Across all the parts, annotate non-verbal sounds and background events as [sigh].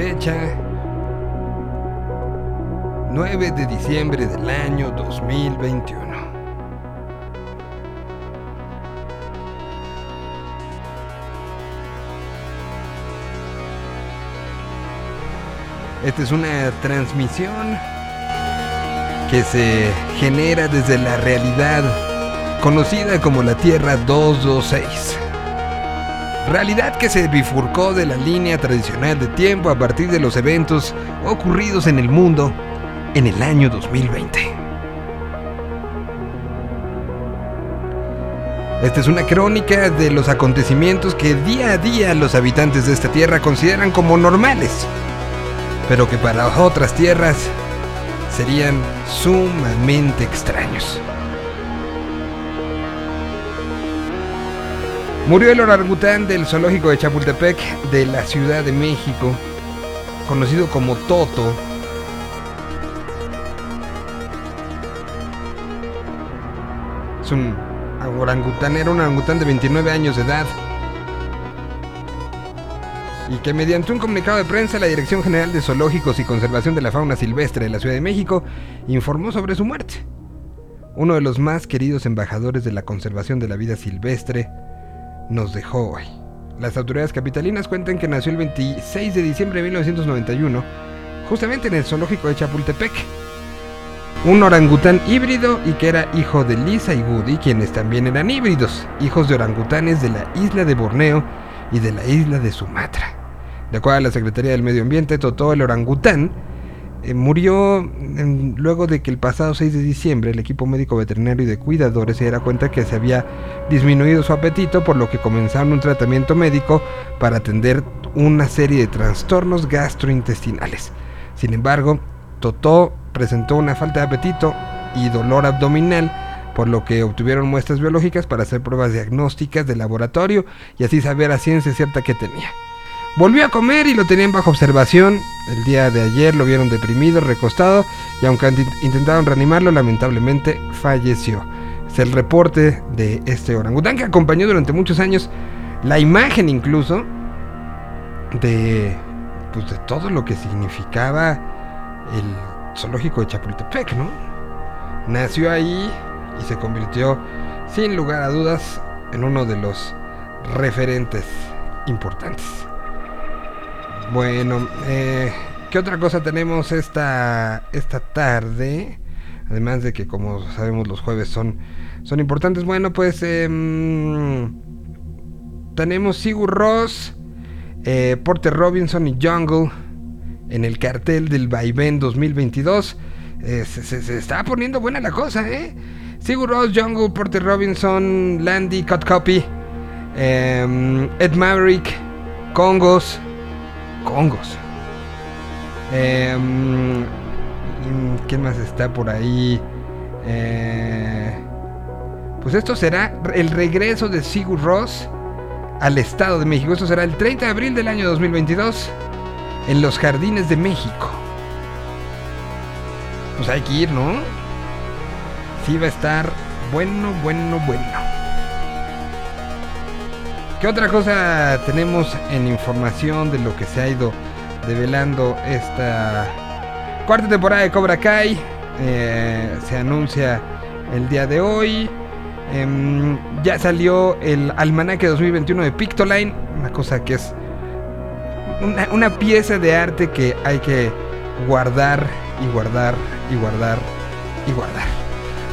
Fecha 9 de diciembre del año 2021. Esta es una transmisión que se genera desde la realidad conocida como la Tierra 226. Realidad que se bifurcó de la línea tradicional de tiempo a partir de los eventos ocurridos en el mundo en el año 2020. Esta es una crónica de los acontecimientos que día a día los habitantes de esta tierra consideran como normales pero que para otras tierras serían sumamente extraños. Murió el orangután del zoológico de Chapultepec de la Ciudad de México, conocido como Toto. Es un orangután, era un orangután de 29 años de edad y que mediante un comunicado de prensa la Dirección General de Zoológicos y Conservación de la Fauna Silvestre de la Ciudad de México informó sobre su muerte. Uno de los más queridos embajadores de la conservación de la vida silvestre nos dejó hoy. Las autoridades capitalinas cuentan que nació el 26 de diciembre de 1991, justamente en el zoológico de Chapultepec. Un orangután híbrido y que era hijo de Lisa y Woody, quienes también eran híbridos, hijos de orangutanes de la isla de Borneo y de la isla de Sumatra. De acuerdo a la Secretaría del Medio Ambiente, Totó el orangután eh, murió luego de que el pasado 6 de diciembre el equipo médico veterinario y de cuidadores se diera cuenta que se había disminuido su apetito, por lo que comenzaron un tratamiento médico para atender una serie de trastornos gastrointestinales. Sin embargo, Totó presentó una falta de apetito y dolor abdominal, por lo que obtuvieron muestras biológicas para hacer pruebas diagnósticas de laboratorio y así saber a ciencia cierta qué tenía. Volvió a comer y lo tenían bajo observación. El día de ayer lo vieron deprimido, recostado, y aunque intentaron reanimarlo, lamentablemente falleció. Es el reporte de este orangután que acompañó durante muchos años la imagen incluso de, pues, de todo lo que significaba el zoológico de Chapultepec, ¿no? Nació ahí y se convirtió, sin lugar a dudas, en uno de los referentes importantes. Bueno, eh, ¿qué otra cosa tenemos esta, esta tarde? Además de que, como sabemos, los jueves son, son importantes. Bueno, pues em, tenemos Sigur Ross, eh, Porter Robinson y Jungle en el cartel del Vaivén 2022. Eh, se, está poniendo buena la cosa, ¿eh? Sigur Ross, Jungle, Porter Robinson, Landy, Cut Copy, em, Ed Maverick, Congos. Congos. Em, ¿Quién más está por ahí? Eh, pues esto será el regreso de Sigur Ross al Estado de México. Esto será el 30 de abril del año 2022 en los Jardines de México. Pues hay que ir, ¿no? Sí va a estar bueno, bueno, bueno. ¿Qué otra cosa tenemos en información de lo que se ha ido develando esta cuarta temporada de Cobra Kai? Eh, se anuncia el día de hoy. Em, ya salió el almanaque 2021 de Pictoline, una cosa que es una, pieza de arte que hay que guardar y guardar y guardar y guardar.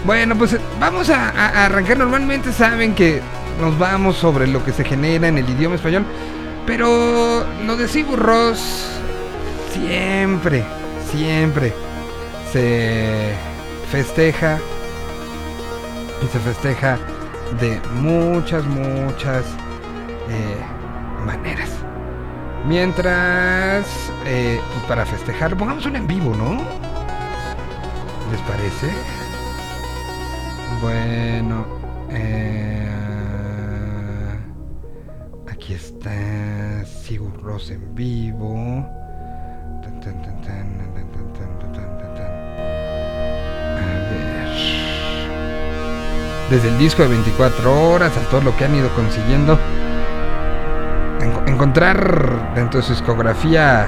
Bueno, pues vamos a arrancar. Normalmente saben que nos vamos sobre lo que se genera en el idioma español. Pero lo de Sigur Ross siempre, siempre se festeja y se festeja de muchas, muchas eh, maneras. Mientras, eh, pues para festejar, pongamos un en vivo, ¿no? ¿Les parece? Bueno, eh, está Sigur Ross en vivo. A ver. Desde el disco de 24 horas a todo lo que han ido consiguiendo. encontrar dentro de su discografía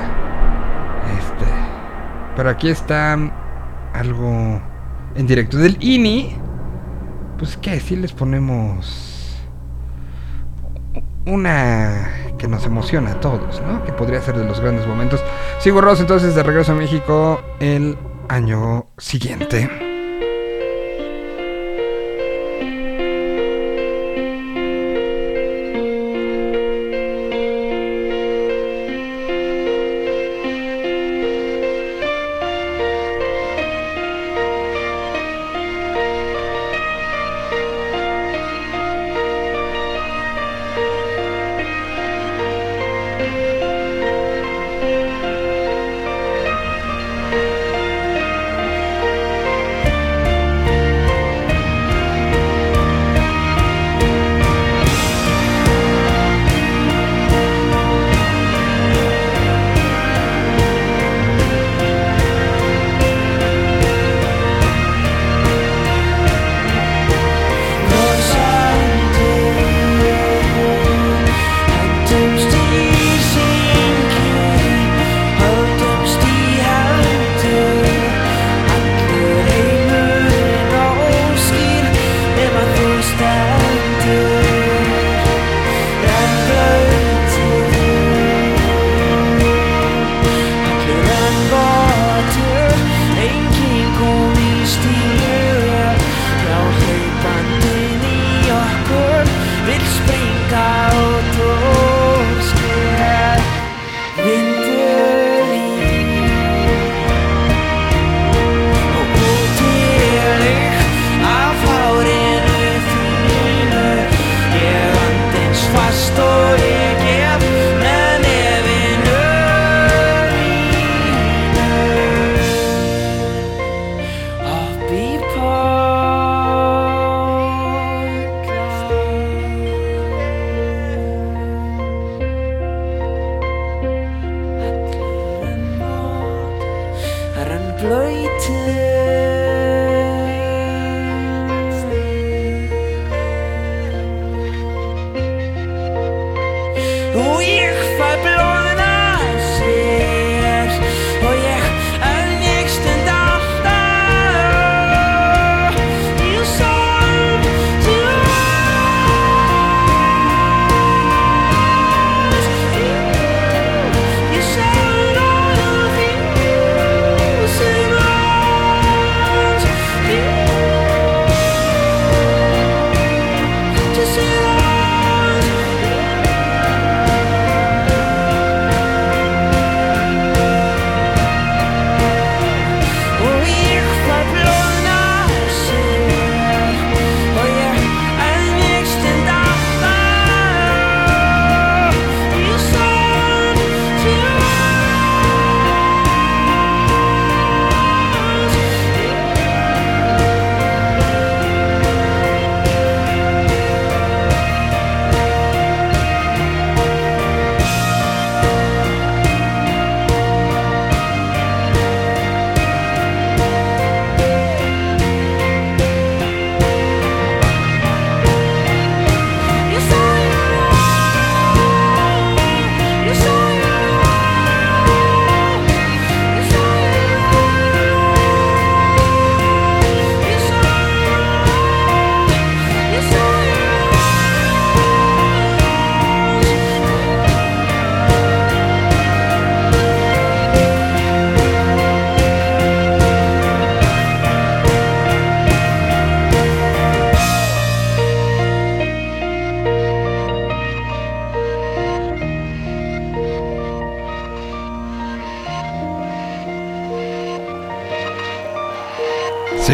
Este. Pero aquí está algo en directo del INI. Pues que si les ponemos una que nos emociona a todos, ¿no? Que podría ser de los grandes momentos. Sigo Ross entonces de regreso a México el año siguiente.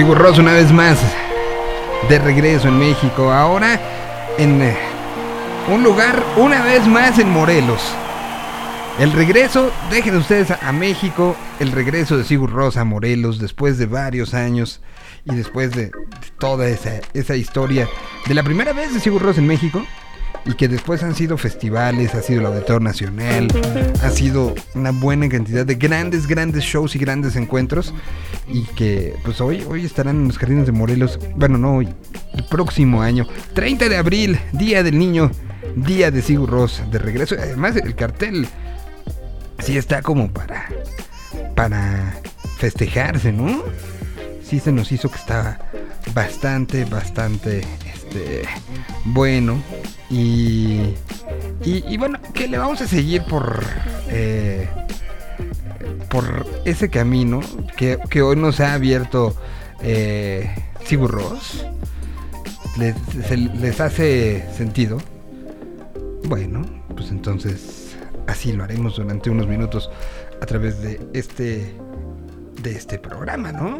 Sigur Ross una vez más de regreso en México. Ahora en eh, un lugar una vez más en Morelos. El regreso, dejen ustedes a, México, el regreso de Sigur Ross a Morelos después de varios años y después de, toda esa, esa, historia de la primera vez de Sigur Ross en México y que después han sido festivales, ha sido el Auditor Nacional, ha sido una buena cantidad de grandes, grandes shows y grandes encuentros y que pues hoy, hoy estarán en los jardines de Morelos, bueno no hoy, el próximo año, 30 de abril, Día del Niño, Día de Sigur Ross de regreso, además el cartel sí está como para para festejarse, ¿no? Sí se nos hizo que estaba bastante, bastante este, bueno. Y, y, bueno, que le vamos a seguir por, eh, por ese camino que, hoy nos ha abierto eh, Ross. Les, les hace sentido. Bueno, pues entonces así lo haremos durante unos minutos a través de este de este programa, ¿no?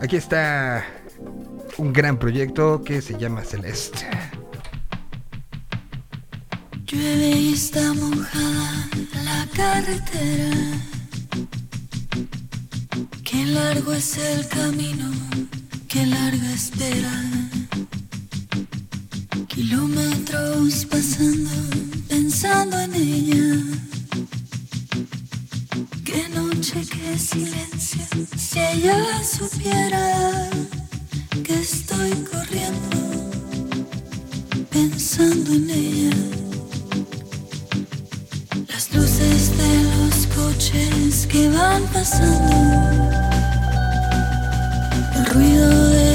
Aquí está un gran proyecto que se llama Celeste. Llueve y está mojada la carretera. Qué largo es el camino, qué larga espera. Kilómetros pasando, pensando en ella. Qué noche, qué silencio, si ella supiera que estoy corriendo, pensando en ella. Que van pasando, el ruido de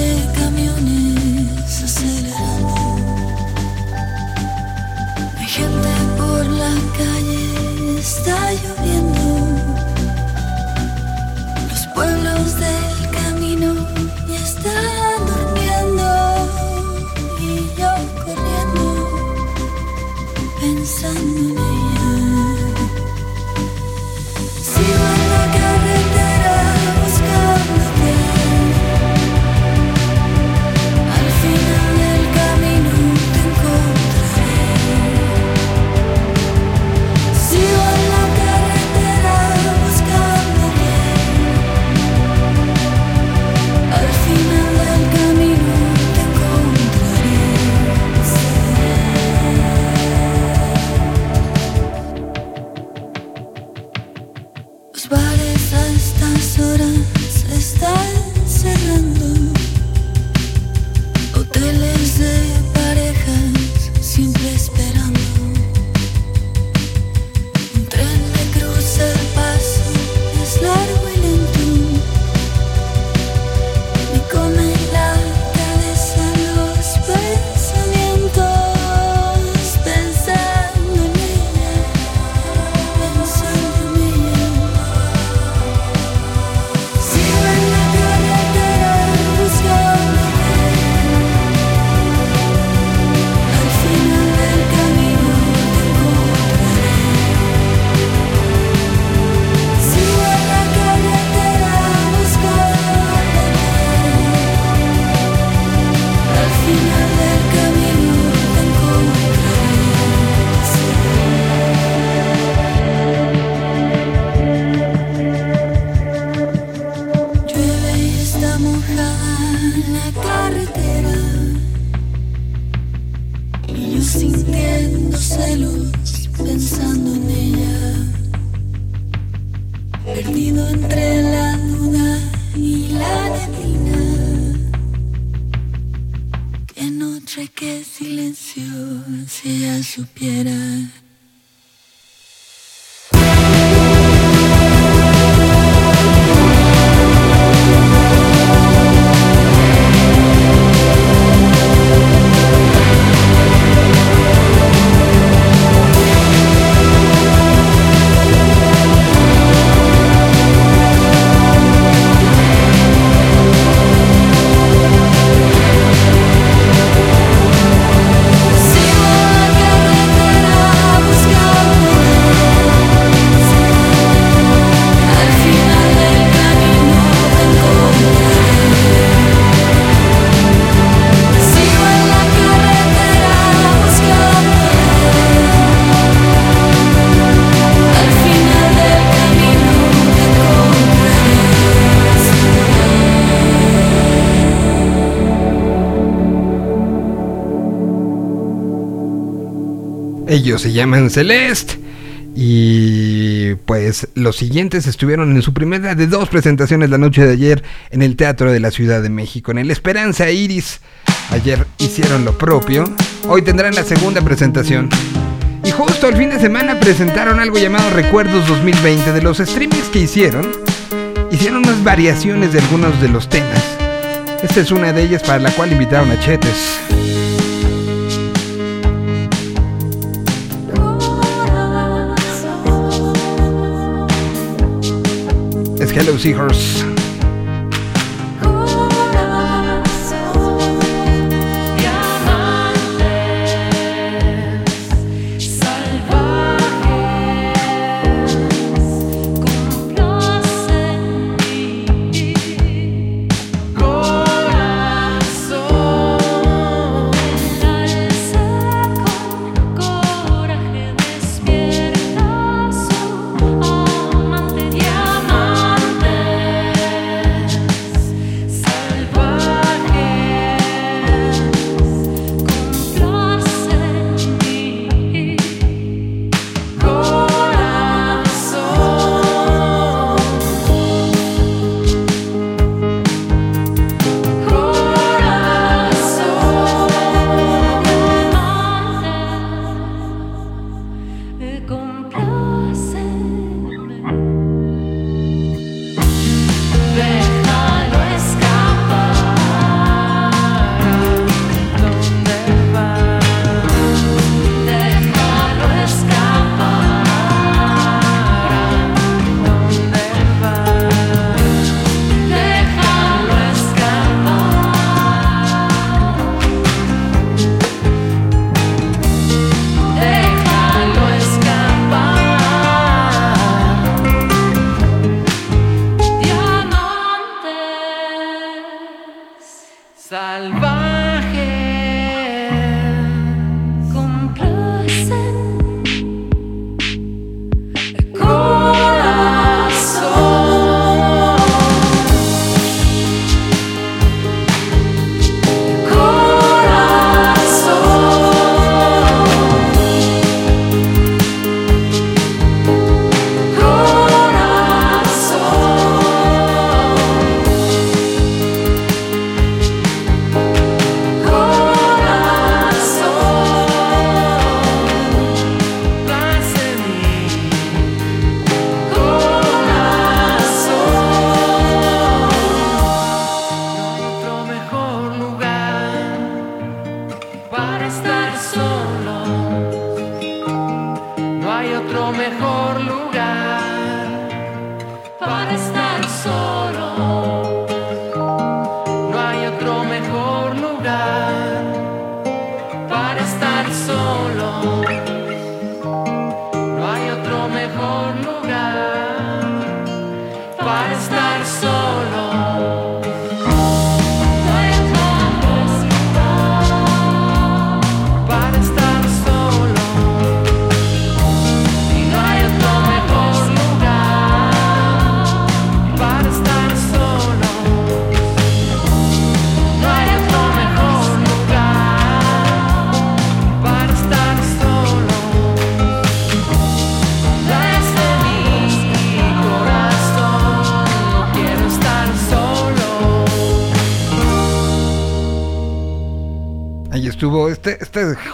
Ellos se llaman Celeste. Y pues los siguientes estuvieron en su primera de dos presentaciones la noche de ayer en el Teatro de la Ciudad de México, en el Esperanza Iris. Ayer hicieron lo propio. Hoy tendrán la segunda presentación. Y justo el fin de semana presentaron algo llamado Recuerdos 2020 de los streamings que hicieron. hicieron unas variaciones de algunos de los temas. Esta es una de ellas para la cual invitaron a Chetes. Hello Seahorse.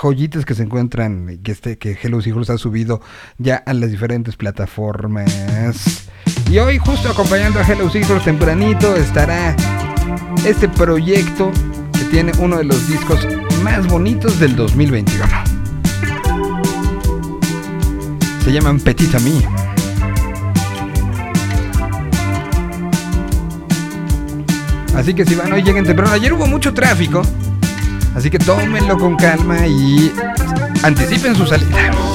Joyitas que se encuentran, que, este, que Hello Hijos ha subido ya a las diferentes plataformas. Y hoy, justo acompañando a Hello Hijos tempranito, estará este proyecto que tiene uno de los discos más bonitos del 2021. Se llaman Petit Ami. Así que si van hoy lleguen temprano. Ayer hubo mucho tráfico. Así que tómenlo con calma y anticipen su salida.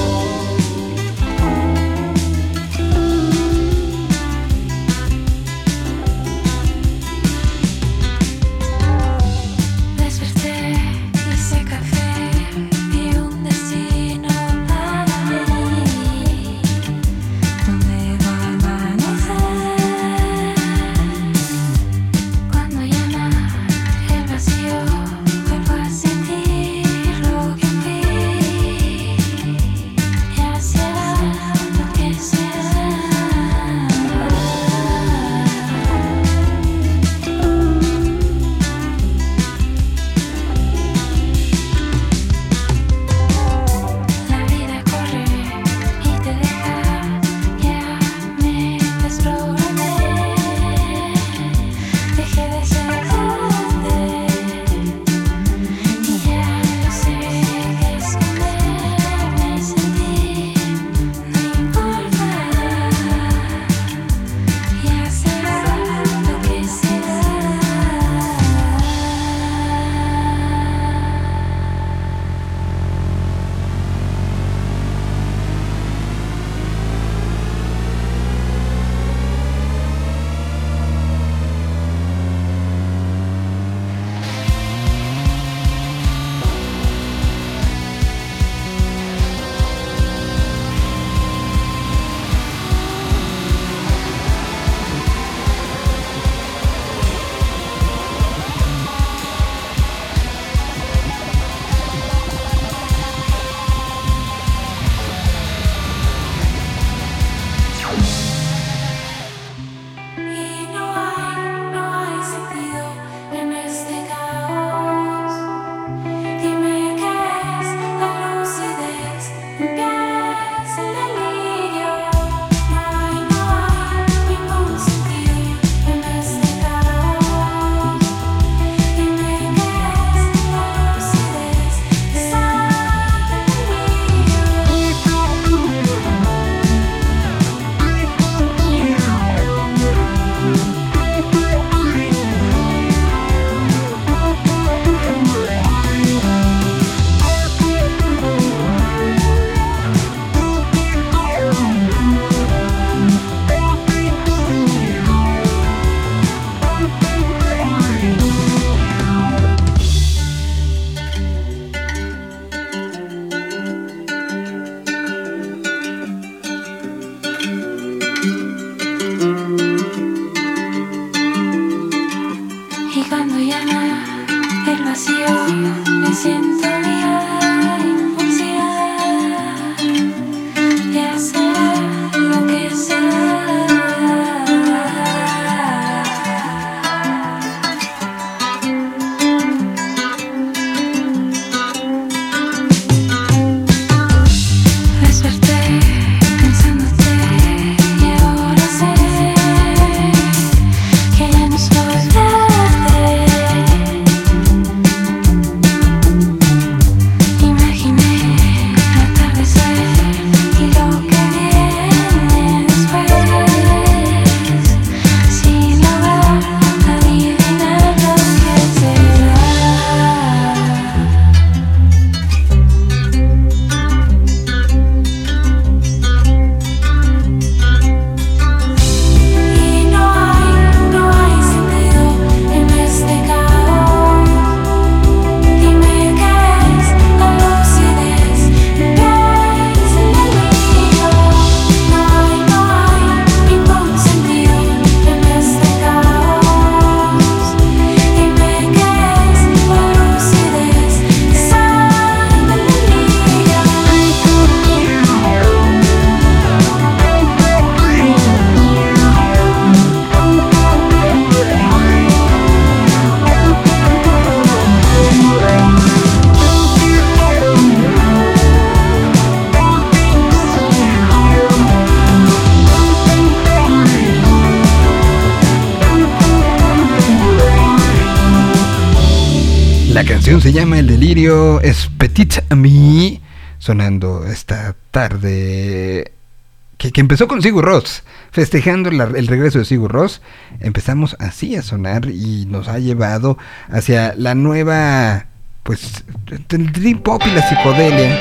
Que, empezó con Sigur Ross, festejando el regreso de Sigur Ross. Empezamos así a sonar y nos ha llevado hacia la nueva, pues, el dream pop y la psicodelia.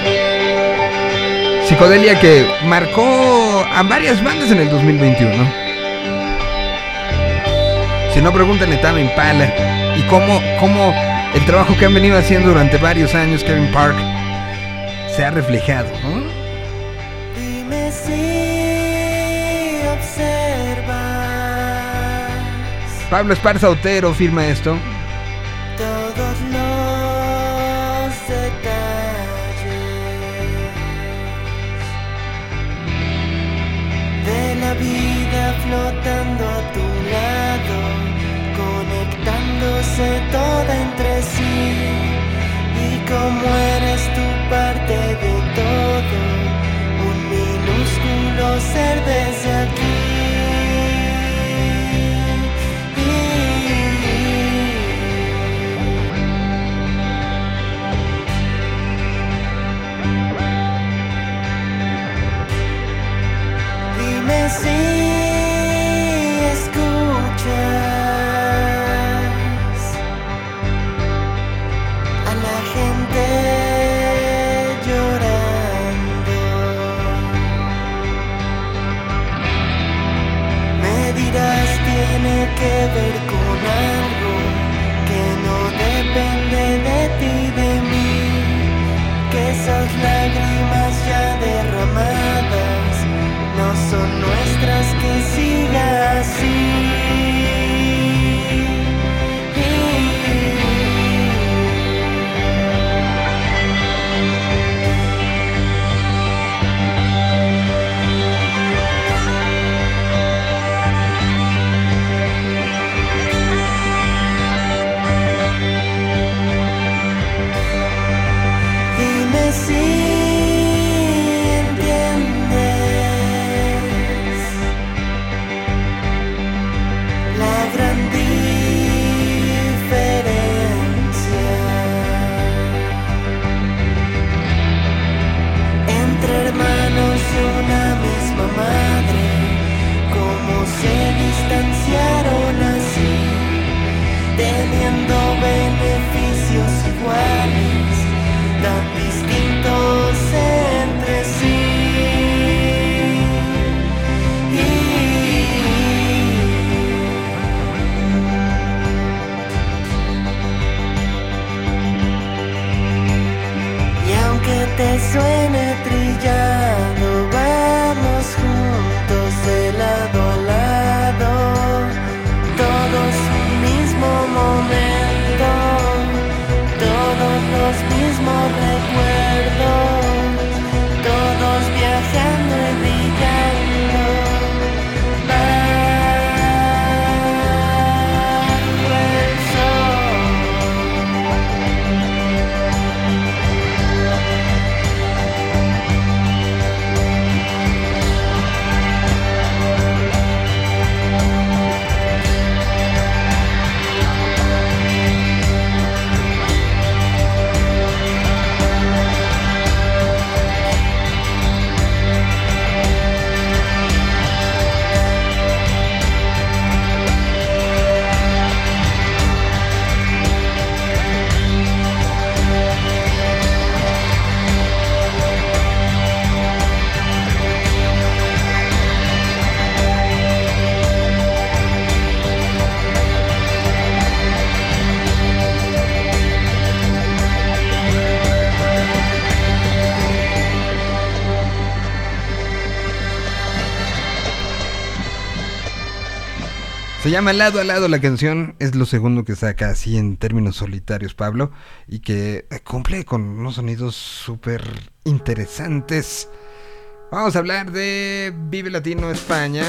Psicodelia que marcó a varias bandas en el 2021. Si no, pregúntenle también Impala y cómo, cómo el trabajo que han venido haciendo durante varios años Kevin Park se ha reflejado, ¿no? Pablo Esparza Otero firma esto. Llama Lado a Lado la canción, es lo segundo que saca así en términos solitarios Pablo y que cumple con unos sonidos súper interesantes. Vamos a hablar de Vive Latino España.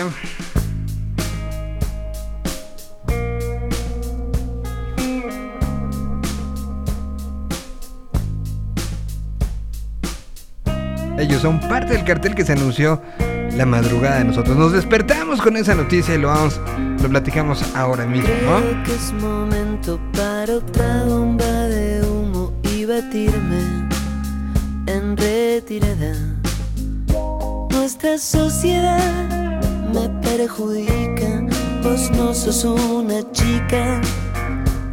Ellos son parte del cartel que se anunció la madrugada de nosotros. Nos despertamos con esa noticia y lo vamos, lo platicamos ahora mismo, ¿no? Creo que es momento para otra bomba de humo y batirme en retirada. Nuestra sociedad me perjudica, vos no sos una chica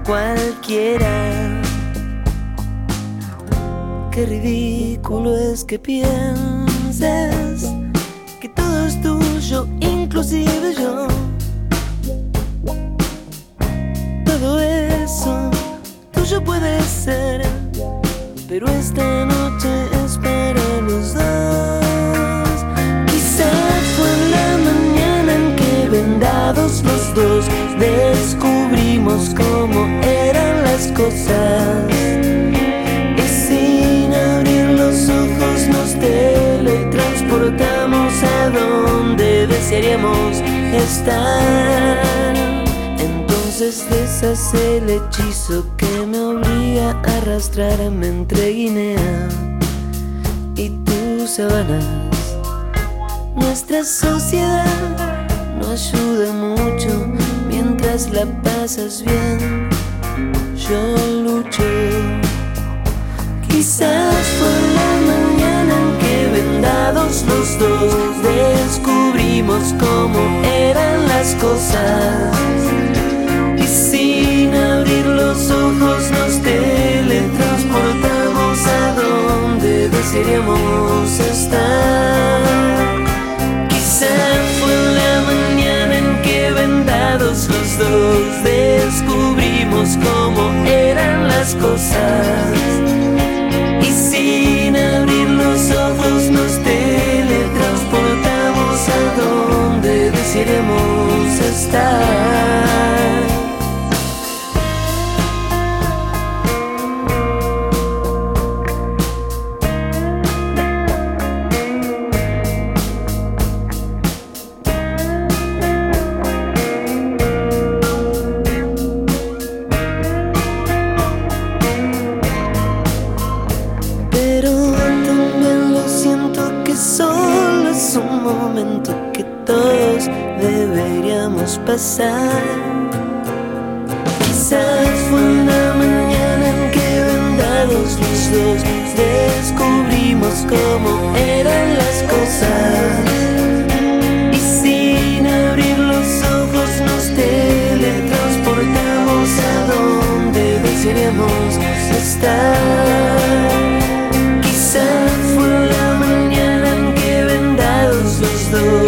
cualquiera. Qué ridículo es que pienses que todo es tuyo, inclusive yo. Todo eso tuyo puede ser, pero esta noche es para los dos. Quizás fue en la mañana en que vendados los dos descubrimos cómo eran las cosas. Y sin abrir los ojos nos teletransportamos a donde desearíamos estar. Entonces deshace el hechizo que me obliga a arrastrarme entre Guinea y tus sabanas. Nuestra sociedad no ayuda mucho mientras la pasas bien. Yo lucho. Quizás fue la mañana en que vendados los dos descubrimos cómo eran las cosas. Abrir los ojos nos teletransportamos a donde desearíamos estar. Quizás fue la mañana en que vendados los dos descubrimos cómo eran las cosas. Y sin abrir los ojos nos teletransportamos a donde desearemos estar. Pasar. Quizás fue una mañana en que vendados los dos descubrimos cómo eran las cosas. Y sin abrir los ojos nos teletransportamos a donde desearíamos estar. Quizás fue la mañana en que vendados los dos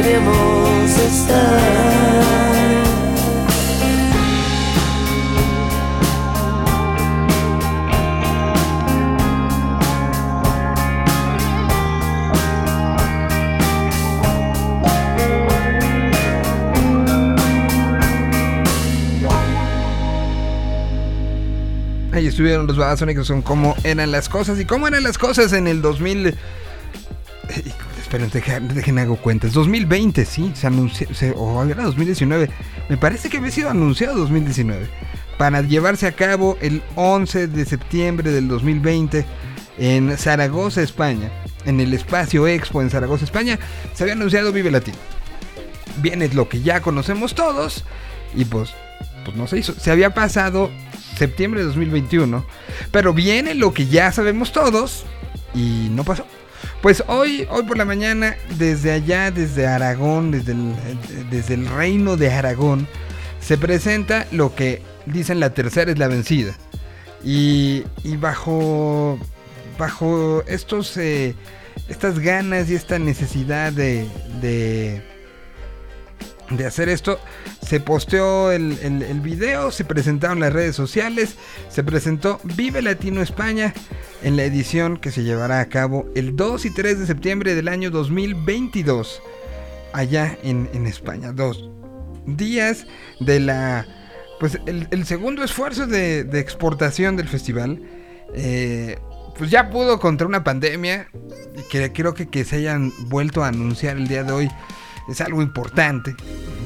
estar. Ahí estuvieron los Babasónicos con cómo eran las cosas y cómo eran las cosas en el 2000. Dejen, hago cuentas. 2020, sí, se anunció. o era 2019. Me parece que había sido anunciado 2019. Para llevarse a cabo el 11 de septiembre del 2020 en Zaragoza, España. En el Espacio Expo en Zaragoza, España. Se había anunciado Vive Latino. Bien, es lo que ya conocemos todos. Y pues, pues no se hizo. Se había pasado septiembre de 2021. Pero viene lo que ya sabemos todos. Y no pasó. Pues hoy, hoy por la mañana, desde allá, desde Aragón, desde el, desde el reino de Aragón, se presenta lo que dicen la tercera es la vencida. Y, y bajo, bajo estos, eh, estas ganas y esta necesidad de, de, de hacer esto. Se posteó el, el, video, se presentaron las redes sociales, se presentó Vive Latino España en la edición que se llevará a cabo el 2 y 3 de septiembre del año 2022 allá en, en España. Dos días de la... Pues el, el segundo esfuerzo de, de, exportación del festival. Eh, pues ya pudo contra una pandemia. Que creo que que se hayan vuelto a anunciar el día de hoy es algo importante,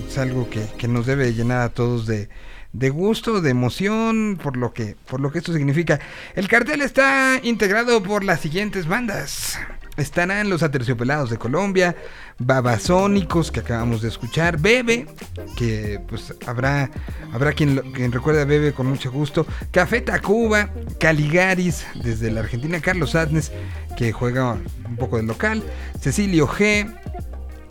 es algo que, que nos debe llenar a todos de, de, gusto, de emoción, por lo, que, por lo que esto significa. El cartel está integrado por las siguientes bandas. Estarán los Aterciopelados de Colombia, Babasónicos, que acabamos de escuchar, Bebe, que pues habrá, habrá quien, recuerde a Bebe con mucho gusto, Café Tacuba, Caligaris, desde la Argentina, Carlos Adnes, que juega un poco de local, Cecilio G,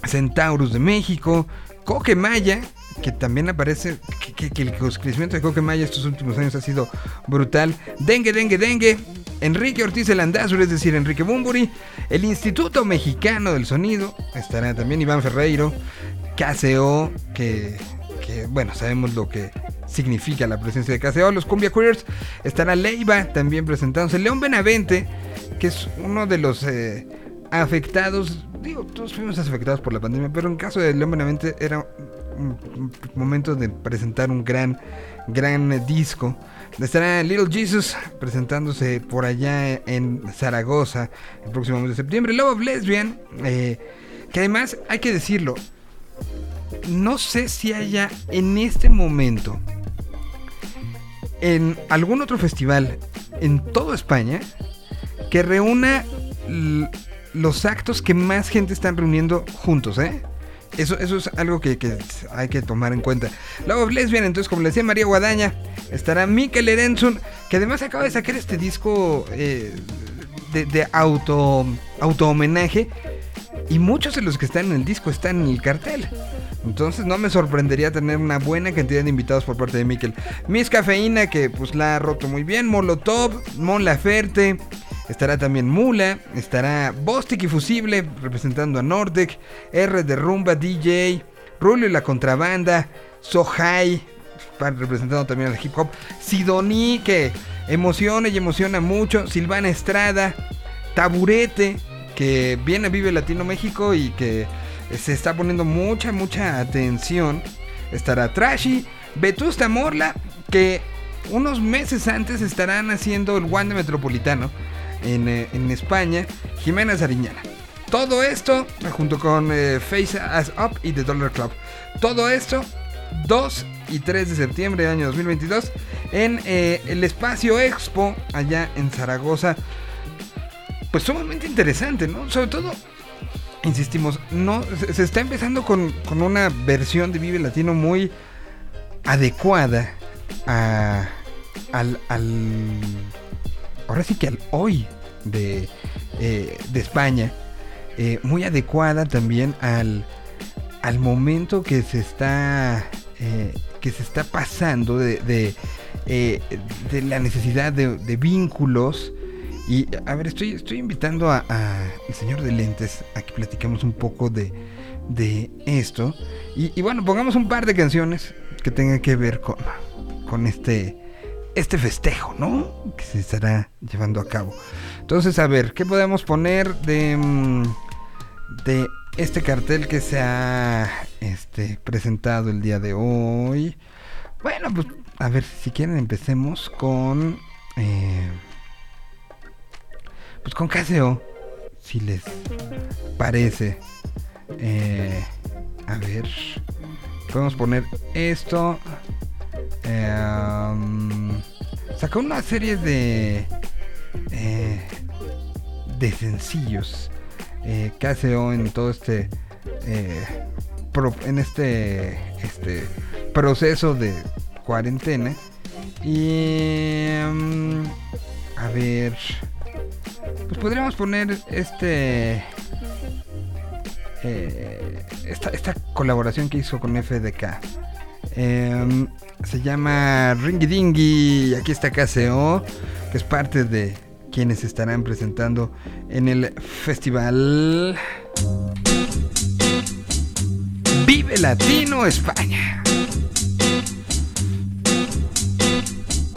Centaurus de México, Coque Maya, que también aparece, que, el crecimiento de Coque Maya estos últimos años ha sido brutal. Dengue, dengue, dengue. Enrique Ortiz el Andazur, es decir, Enrique Bumburi. El Instituto Mexicano del Sonido. Estará también Iván Ferreiro. KCO, que, que bueno, sabemos lo que significa la presencia de KCO. Los Cumbia Queers. Estará Leiva también presentándose. León Benavente, que es uno de los... Eh, afectados, digo, todos fuimos afectados por la pandemia, pero en caso de León Benavente era un, momento de presentar un gran, gran disco. Estará Little Jesus presentándose por allá en Zaragoza el próximo mes de septiembre. Love of Lesbian, eh, que además hay que decirlo, no sé si haya en este momento en algún otro festival en toda España que reúna los actos que más gente están reuniendo juntos, ¿eh? Eso, eso es algo que, que, hay que tomar en cuenta. Love of Lesbian, entonces, como le decía María Guadaña, estará Mikel Erenzun, que además acaba de sacar este disco eh, de, de, auto, auto homenaje. Y muchos de los que están en el disco están en el cartel. Entonces no me sorprendería tener una buena cantidad de invitados por parte de Mikel. Miss Cafeína, que pues la ha roto muy bien. Molotov, Mon Laferte. Estará también Mula, estará Bostic y Fusible representando a Nordic, R de Rumba DJ, Rulio y la Contrabanda, Sohai representando también al hip hop, Sidoní que emociona y emociona mucho, Silvana Estrada, Taburete que viene Vive Latino México y que se está poniendo mucha, mucha atención. Estará Trashy, Vetusta Morla que unos meses antes estarán haciendo el Wanda Metropolitano en, eh, en, España, Jimena Sariñana. Todo esto, junto con eh, Face As Up y The Dollar Club. Todo esto, 2 y 3 de septiembre del año 2022, en eh, el Espacio Expo, allá en Zaragoza. Pues sumamente interesante, ¿no? Sobre todo, insistimos, no, se, está empezando con, con, una versión de Vive Latino muy adecuada a, al ahora sí que al hoy de, eh, de España, eh, muy adecuada también al, al momento que se está eh, que se está pasando de, de, la necesidad de, vínculos. Y a ver, estoy, estoy invitando a, a, el señor de lentes a que platicamos un poco de, de esto. Y, y, bueno, pongamos un par de canciones que tengan que ver con, con este, este festejo, ¿no? Que se estará llevando a cabo. Entonces, a ver, ¿qué podemos poner de, mm, de este cartel que se ha este, presentado el día de hoy? Bueno, pues a ver, si quieren empecemos con... Eh, pues con KCO, si les parece. Eh, a ver, podemos poner esto. Um, sacó una serie de eh, de sencillos eh, KCO en todo este eh, pro, en este este proceso de cuarentena. Y um, a ver pues podríamos poner este eh, esta, esta colaboración que hizo con FDK eh, se llama Ringy Dingy. Aquí está KCO, que es parte de quienes estarán presentando en el festival. Vive Vive Latino España.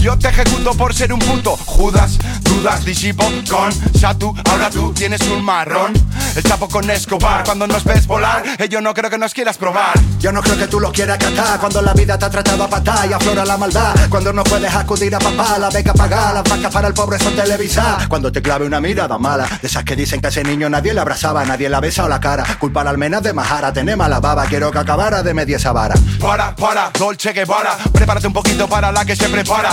yo te ejecuto por ser un puto. Judas, dudas, disipo con. Satu Ahora tú tienes un marrón. El chapo con Escobar Cuando nos ves volar. Eh, Yo no creo que nos quieras probar. Yo no creo que tú lo quieras catar Cuando la vida te ha tratado a patar y aflora la maldad. Cuando no puedes acudir a papá La beca pagar, las vacas para el pobre son televisar. Cuando te clave una mirada mala De esas que dicen que a ese niño nadie le abrazaba Nadie la besa o la cara. Culpar al menos de majara Tener mala baba Quiero que acabara de media esa vara. Para, para, Dolce Guevara Prepárate un poquito para la que se prepara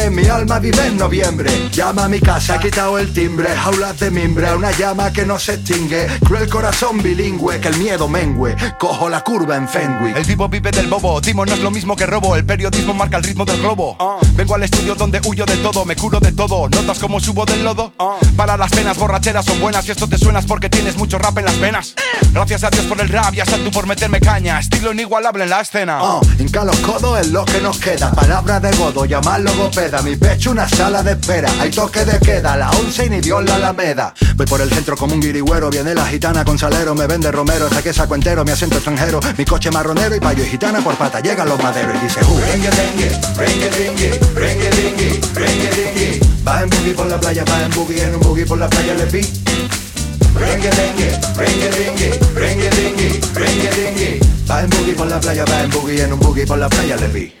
mi alma vive en noviembre. Llama a mi casa, he quitado el timbre, jaulas de mimbre, una llama que no se extingue. Cruel corazón bilingüe, que el miedo mengue. Cojo la curva en Fenwick. El tipo vive del bobo, Timo no es lo mismo que robo. El periodismo marca el ritmo del globo. Vengo al estudio donde huyo de todo, me curo de todo. ¿Notas cómo subo del lodo? Para las penas borracheras son buenas y esto te suenas porque tienes mucho rap en las venas. Gracias a Dios por el rap y a tú por meterme caña. Estilo inigualable en la escena. Oh, hinca los codos es lo que nos queda. Palabra de godo, llamar logopeda. Mi pecho una sala de espera. Hay toque de queda, la once y ni Dios la alameda. Voy por el centro como un guirigüero. Viene la gitana con salero, me vende romero. Saqué saco entero, mi acento extranjero. Mi coche marronero y payo y gitana por pata. Llegan los maderos y dice, uh. Va en boogie por la playa, va en boogie, en un boogie por la playa le vi. Va en boogie por la playa, va en boogie, en un boogie por la playa le vi.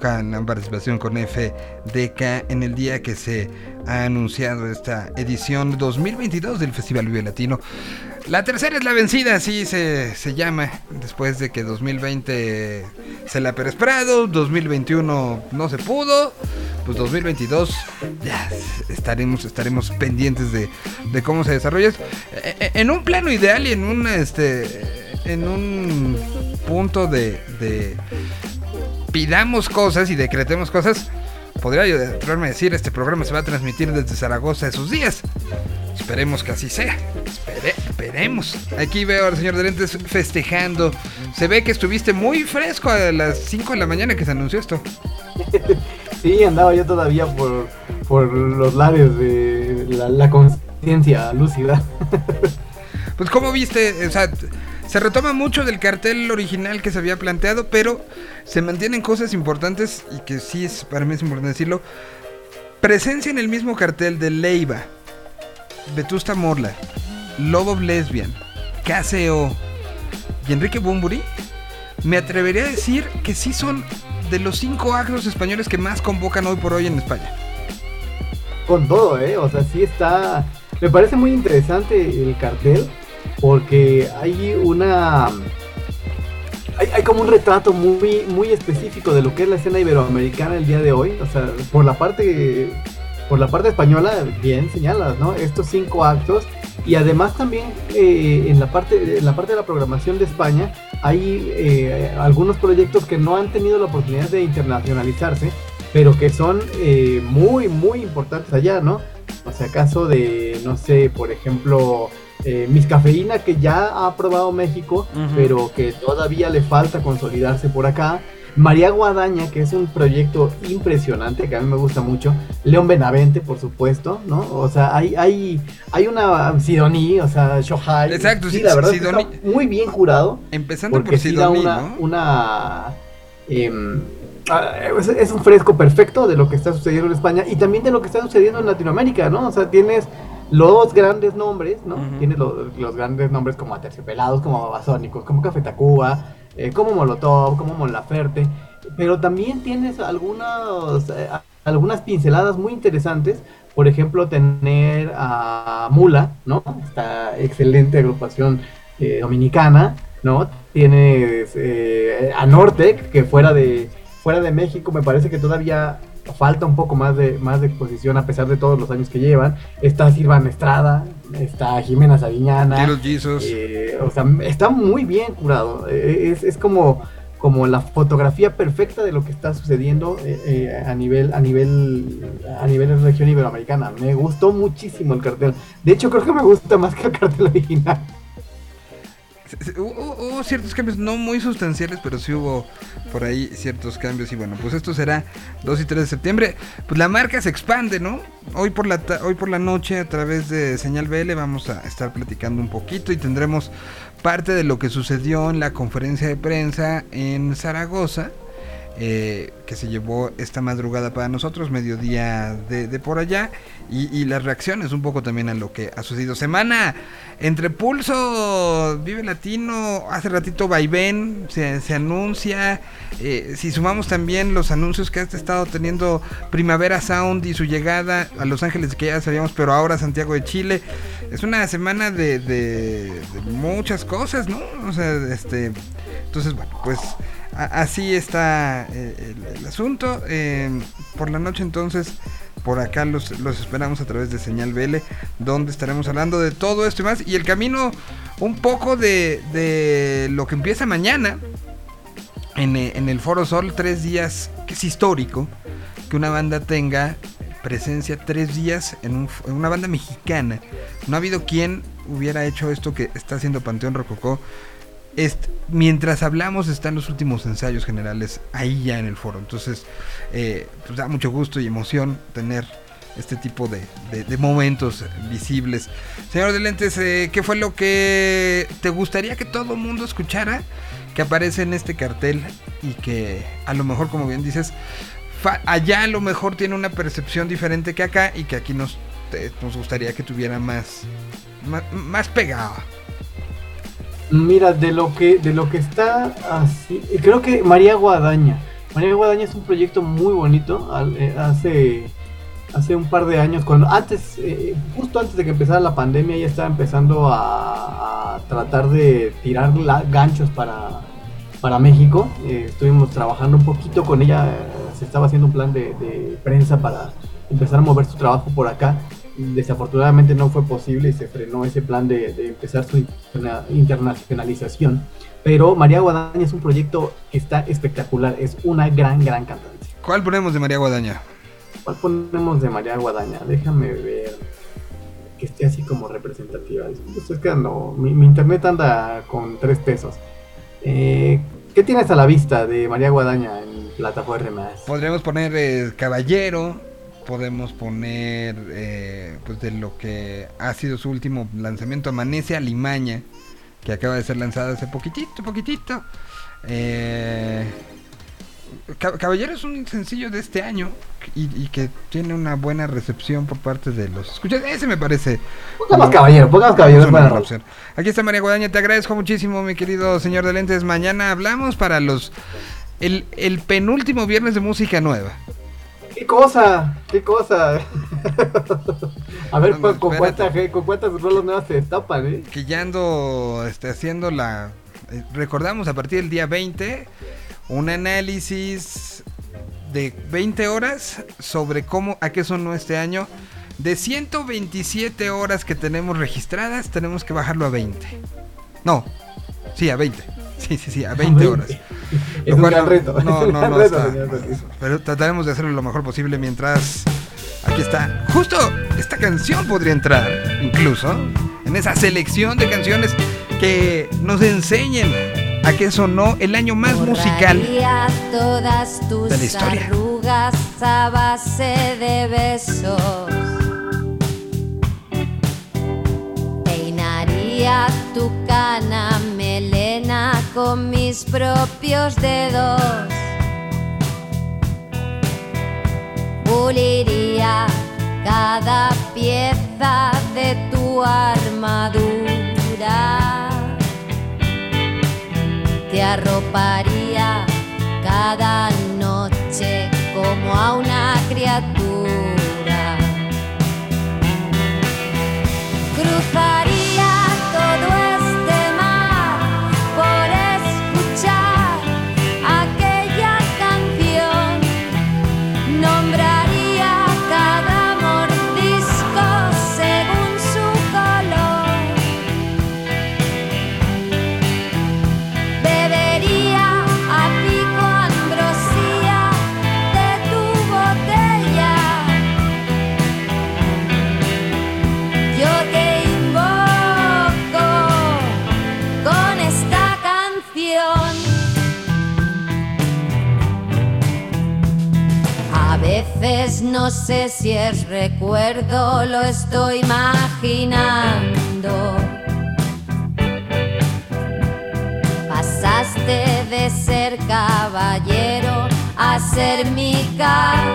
con participación con FDK en el día que se ha anunciado esta edición 2022 del Festival Vive Latino. La tercera es la vencida, así se, se llama, después de que 2020 se la peresprado, 2021 no se pudo, pues 2022 ya estaremos, estaremos pendientes de, de cómo se desarrolla. Eh, eh, En un plano ideal y en un este en un punto de pidamos cosas y decretemos cosas, podría yo atreverme a decir, este programa se va a transmitir desde Zaragoza esos días. Esperemos que así sea. Espere- esperemos. Aquí veo al señor de lentes festejando. Se ve que estuviste muy fresco a las 5 de la mañana que se anunció esto. [laughs] Sí, andaba yo todavía por, por los lares de la, la conciencia lúcida. [laughs] Pues como viste, o sea, se retoma mucho del cartel original que se había planteado, pero se mantienen cosas importantes y que sí es para mí es importante decirlo. Presencia en el mismo cartel de Leiva, Vetusta Morla, Lobo Lesbian, KCO y Enrique Bumburi. Me atrevería a decir que sí son de los cinco actos españoles que más convocan hoy por hoy en España. Con todo, ¿eh? O sea, sí está... Me parece muy interesante el cartel porque hay una... Hay, como un retrato muy, muy específico de lo que es la escena iberoamericana el día de hoy. O sea, por la parte, por la parte española, bien señalas, ¿no? Estos cinco actos Y además también eh, en, la parte, en la parte de la programación de España hay eh, algunos proyectos que no han tenido la oportunidad de internacionalizarse, pero que son eh, muy, muy importantes allá, ¿no? O sea, caso de, no sé, por ejemplo, eh, Miss Cafeína, que ya ha aprobado México, pero que todavía le falta consolidarse por acá. María Guadaña, que es un proyecto impresionante, que a mí me gusta mucho. León Benavente, por supuesto, ¿no? O sea, hay, hay, hay una Sidoní, o sea, Shohai. Exacto, sí, sí, la verdad Sidoní. está muy bien jurado. Empezando Porque por sí Sidoní, una, ¿no? una em, ah, es un fresco perfecto de lo que está sucediendo en España y también de lo que está sucediendo en Latinoamérica, ¿no? O sea, tienes los grandes nombres, ¿no? Ujú. Tienes los, los grandes nombres como Aterciopelados, como Babasónicos, como Café Tacuba, eh, como Molotov, como Mon Laferte, pero también tienes algunas, eh, algunas pinceladas muy interesantes. Por ejemplo, tener a Mula, ¿no? Esta excelente agrupación eh, dominicana, ¿no? Tienes eh, a Nortec, que fuera de, fuera de México me parece que todavía falta un poco más de, más de exposición a pesar de todos los años que llevan. Está Silvana Estrada, está Jimena Jesus. Eh, o sea, está muy bien curado. Eh, es, es como, como la fotografía perfecta de lo que está sucediendo eh, eh, a nivel a nivel a nivel de región iberoamericana. Me gustó muchísimo el cartel. De hecho, creo que me gusta más que el cartel original. Hubo, hubo- ciertos cambios, no muy sustanciales, pero sí hubo por ahí ciertos cambios. Y bueno, pues esto será 2 y 3 de septiembre. Pues la marca se expande, ¿no? Hoy por la, hoy por la noche, a través de Señal BL, vamos a estar platicando un poquito y tendremos parte de lo que sucedió en la conferencia de prensa en Zaragoza. Eh, que se llevó esta madrugada para nosotros, mediodía de, de por allá, y, las reacciones un poco también a lo que ha sucedido. Semana entre Pulso, Vive Latino, hace ratito Vaivén, se, se anuncia, eh, si sumamos también los anuncios que ha estado teniendo Primavera Sound y su llegada a Los Ángeles, que ya sabíamos, pero ahora Santiago de Chile, es una semana de, de- de muchas cosas, ¿no? O sea, este, entonces, bueno, pues así está eh, el, asunto. Eh, por la noche entonces, por acá los, los esperamos a través de Señal BL, donde estaremos hablando de todo esto y más. Y el camino un poco de, de lo que empieza mañana. En, eh, en el Foro Sol, tres días, que es histórico, que una banda tenga presencia tres días en, un en una banda mexicana. No ha habido quien hubiera hecho esto que está haciendo Panteón Rococó. Mientras hablamos están los últimos ensayos generales ahí ya en el foro. Entonces, eh, pues da mucho gusto y emoción tener este tipo de, momentos visibles. Señor de Lentes, eh, ¿qué fue lo que te gustaría que todo el mundo escuchara? Que aparece en este cartel y que a lo mejor, como bien dices, allá a lo mejor tiene una percepción diferente que acá y que aquí nos, nos gustaría que tuviera más, más, más pegado. Mira, de lo que de lo que está así, creo que María Guadaña. María Guadaña es un proyecto muy bonito. eh, hace hace un par de años, cuando antes, eh, justo antes de que empezara la pandemia, ella estaba empezando a, tratar de tirar la- ganchos para para México. Eh, estuvimos trabajando un poquito con ella. eh, se estaba haciendo un plan de prensa para empezar a mover su trabajo por acá. Desafortunadamente no fue posible y se frenó ese plan de, de empezar su interna- internacionalización. Pero María Guadaña es un proyecto que está espectacular. Es una gran, gran cantante. ¿Cuál ponemos de María Guadaña? ¿Cuál ponemos de María Guadaña? Déjame ver. Que esté así como representativa. Es que no, mi, mi internet anda con tres pesos. Eh, ¿Qué tienes a la vista de María Guadaña en plataformas? Podríamos poner eh, Caballero, podemos poner eh, pues de lo que ha sido su último lanzamiento, Amanece Alimaña, que acaba de ser lanzada hace poquitito, poquitito. Eh, Ca- Caballero es un sencillo de este año y, y que tiene una buena recepción por parte de los escuchas. Ese me parece Pongamos caballero, pongamos caballero. es buena. Aquí está María Guadaña, te agradezco muchísimo, mi querido señor de lentes. Mañana hablamos para los el, el penúltimo viernes de música nueva. ¿Qué cosa? ¿Qué cosa? a ver, No, no, ¿con, cuántas, ¿con cuántas rolas nuevas se destapan, eh? Que ya ando este, haciendo la. eh, recordamos a partir del día 20 un análisis de 20 horas sobre cómo, a qué sonó este año De 127 horas que tenemos registradas, tenemos que bajarlo a 20. No, sí, a 20. Sí, sí, sí, a [laughs] 20 horas. [laughs] Es un gran reto. No, no, no reto, está. Pero trataremos de hacerlo lo mejor posible mientras. Aquí está. Justo esta canción podría entrar, incluso, en esa selección de canciones que nos enseñen a qué sonó el año más musical. Borraría todas tus de la historia. arrugas a base de besos. Peinaría tu cana con mis propios dedos. Puliría cada pieza de tu armadura te arroparía cada noche como a una criatura. Veces no sé si es recuerdo, lo estoy imaginando. Pasaste de ser caballero a ser mi caballo.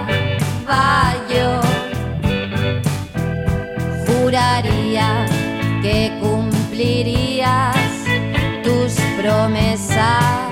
Juraría que cumplirías tus promesas.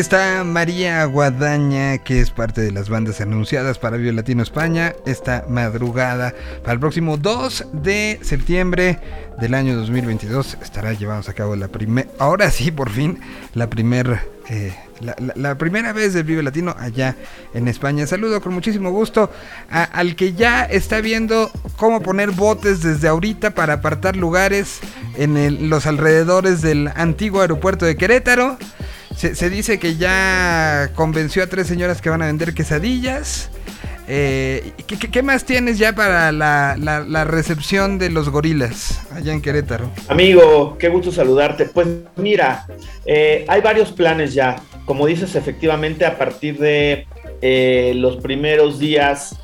Está María Guadaña, que es parte de las bandas anunciadas para Vivo Latino España esta madrugada. Para el próximo 2 de septiembre del año 2022 estará llevándose a cabo la primera, ahora sí, por fin, la primera la, la- primera vez del Vive Latino allá en España. Saludo con muchísimo gusto al que ya está viendo cómo poner botes desde ahorita para apartar lugares en los alrededores del antiguo aeropuerto de Querétaro. Se, dice que ya convenció a tres señoras que van a vender quesadillas. Eh, ¿qué, qué- qué más tienes ya para la, la- la recepción de los gorilas allá en Querétaro? Amigo, qué gusto saludarte. Pues mira, eh, hay varios planes ya. Como dices, efectivamente, a partir de eh, los primeros días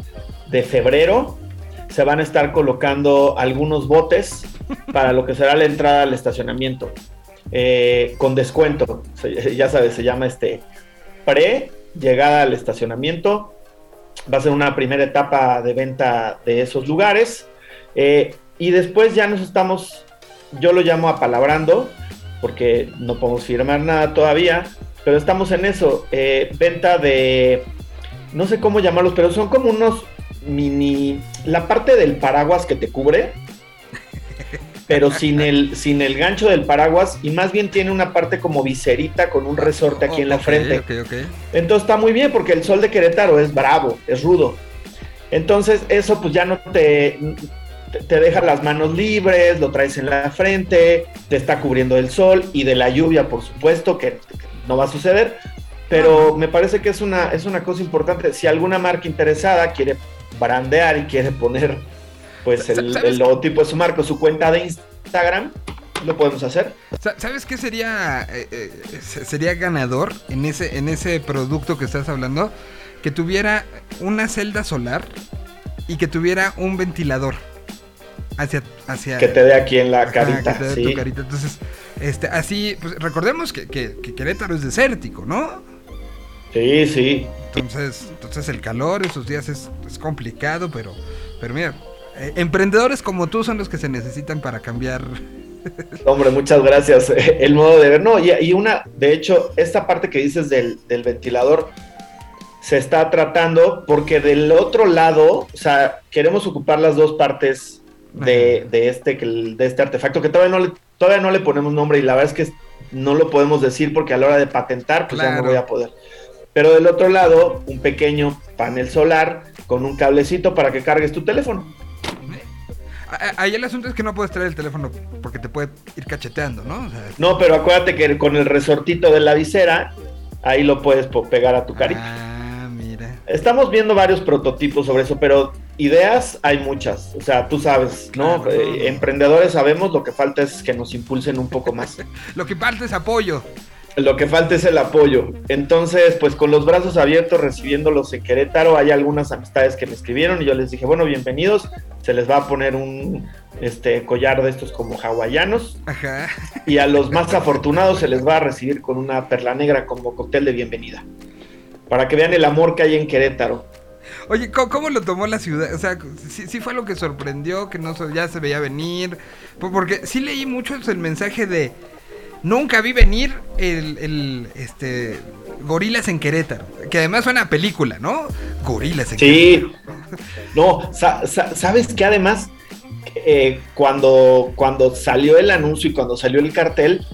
de febrero se van a estar colocando algunos botes para lo que será la entrada al estacionamiento. Eh, con descuento. Ya sabes, se llama este pre llegada al estacionamiento. Va a ser una primera etapa de venta de esos lugares. Eh, y después ya nos estamos, yo lo llamo apalabrando, porque no podemos firmar nada todavía, pero estamos en eso. Eh, venta de, no sé cómo llamarlos, pero son como unos mini, la parte del paraguas que te cubre, pero sin el, sin el gancho del paraguas y más bien tiene una parte como viserita con un resorte aquí en la frente. ok, ok. Entonces está muy bien porque el sol de Querétaro es bravo, es rudo. Entonces eso pues ya no te, te- deja las manos libres, lo traes en la frente, te está cubriendo el sol y de la lluvia por supuesto que, que no va a suceder. Pero me parece que es una, es una cosa importante. Si alguna marca interesada quiere brandear y quiere poner pues el, el logotipo de su marca, su cuenta de Instagram, lo podemos hacer. Sa- ¿Sabes qué sería eh, eh, se- sería ganador en ese en ese producto que estás hablando? Que tuviera una celda solar y que tuviera un ventilador hacia hacia Que te dé aquí en la Ajá, carita. que te dé sí. tu carita. Entonces, este así pues recordemos que, que- que Querétaro es desértico, ¿no? sí, sí. Entonces, entonces el calor esos días es, es complicado, pero pero mira, eh, emprendedores como tú son los que se necesitan para cambiar Hombre, muchas gracias. El modo de ver. No, y, y una, de hecho, esta parte que dices del, del ventilador se está tratando porque del otro lado, o sea, queremos ocupar las dos partes de, de este, de este artefacto que todavía no, le, todavía no le ponemos nombre y la verdad es que no lo podemos decir porque a la hora de patentar, pues ya no voy a poder. Pero del otro lado, un pequeño panel solar con un cablecito para que cargues tu teléfono. Ahí el asunto es que no puedes traer el teléfono porque te puede ir cacheteando, ¿no? O sea, No, pero acuérdate que con el resortito de la visera, ahí lo puedes pegar a tu carita. Ah, mira. Estamos viendo varios prototipos sobre eso, pero ideas hay muchas. O sea, tú sabes, ¿no? Claro. Eh, emprendedores sabemos, lo que falta es que nos impulsen un poco más. [laughs] Lo que falta es apoyo. Lo que falta es el apoyo. Entonces, pues con los brazos abiertos recibiéndolos en Querétaro, hay algunas amistades que me escribieron y yo les dije, bueno, bienvenidos. Se les va a poner un este collar de estos como hawaianos Ajá. y a los más afortunados se les va a recibir con una perla negra como cóctel de bienvenida. Para que vean el amor que hay en Querétaro. Oye, ¿cómo, cómo lo tomó la ciudad? O sea, sí, sí fue lo que sorprendió, que no ya se veía venir. Po- Porque sí leí mucho el mensaje de nunca vi venir el, el, este Gorilas en Querétaro. Que además suena a película, ¿no? Gorilas en Sí, Querétaro. no, sa- sa- sabes que además eh, cuando, cuando salió el anuncio y cuando salió el cartel,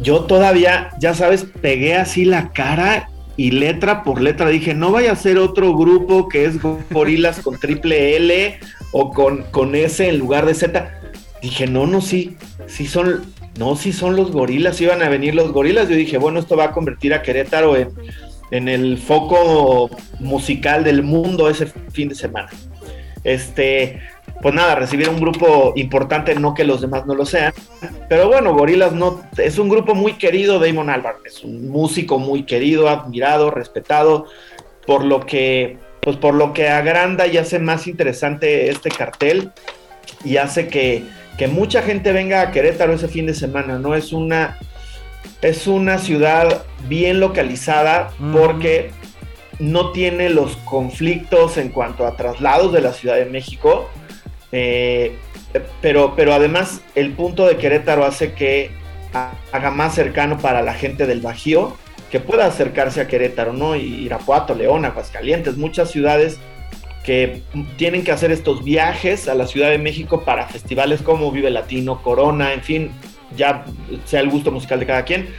yo todavía, ya sabes, pegué así la cara y letra por letra dije, no vaya a ser otro grupo que es Gorilas con triple L o con, con S en lugar de Z. Dije, no, no, sí, sí son, no, sí son los gorilas, iban a venir los gorilas. Yo dije, bueno, esto va a convertir a Querétaro en, en el foco musical del mundo ese fin de semana. Este, pues nada, recibir un grupo importante, no que los demás no lo sean. Pero bueno, Gorilas no, es un grupo muy querido, Damon Albarn, es un músico muy querido, admirado, respetado, por lo que, pues por lo que agranda y hace más interesante este cartel y hace que, que mucha gente venga a Querétaro ese fin de semana, ¿no? Es una, es una ciudad bien localizada porque no tiene los conflictos en cuanto a traslados de la Ciudad de México, eh, pero, pero además el punto de Querétaro hace que ha- haga más cercano para la gente del Bajío que pueda acercarse a Querétaro, ¿no? Y Irapuato, León, Aguascalientes, muchas ciudades que tienen que hacer estos viajes a la Ciudad de México para festivales como Vive Latino, Corona, en fin, ya sea el gusto musical de cada quien,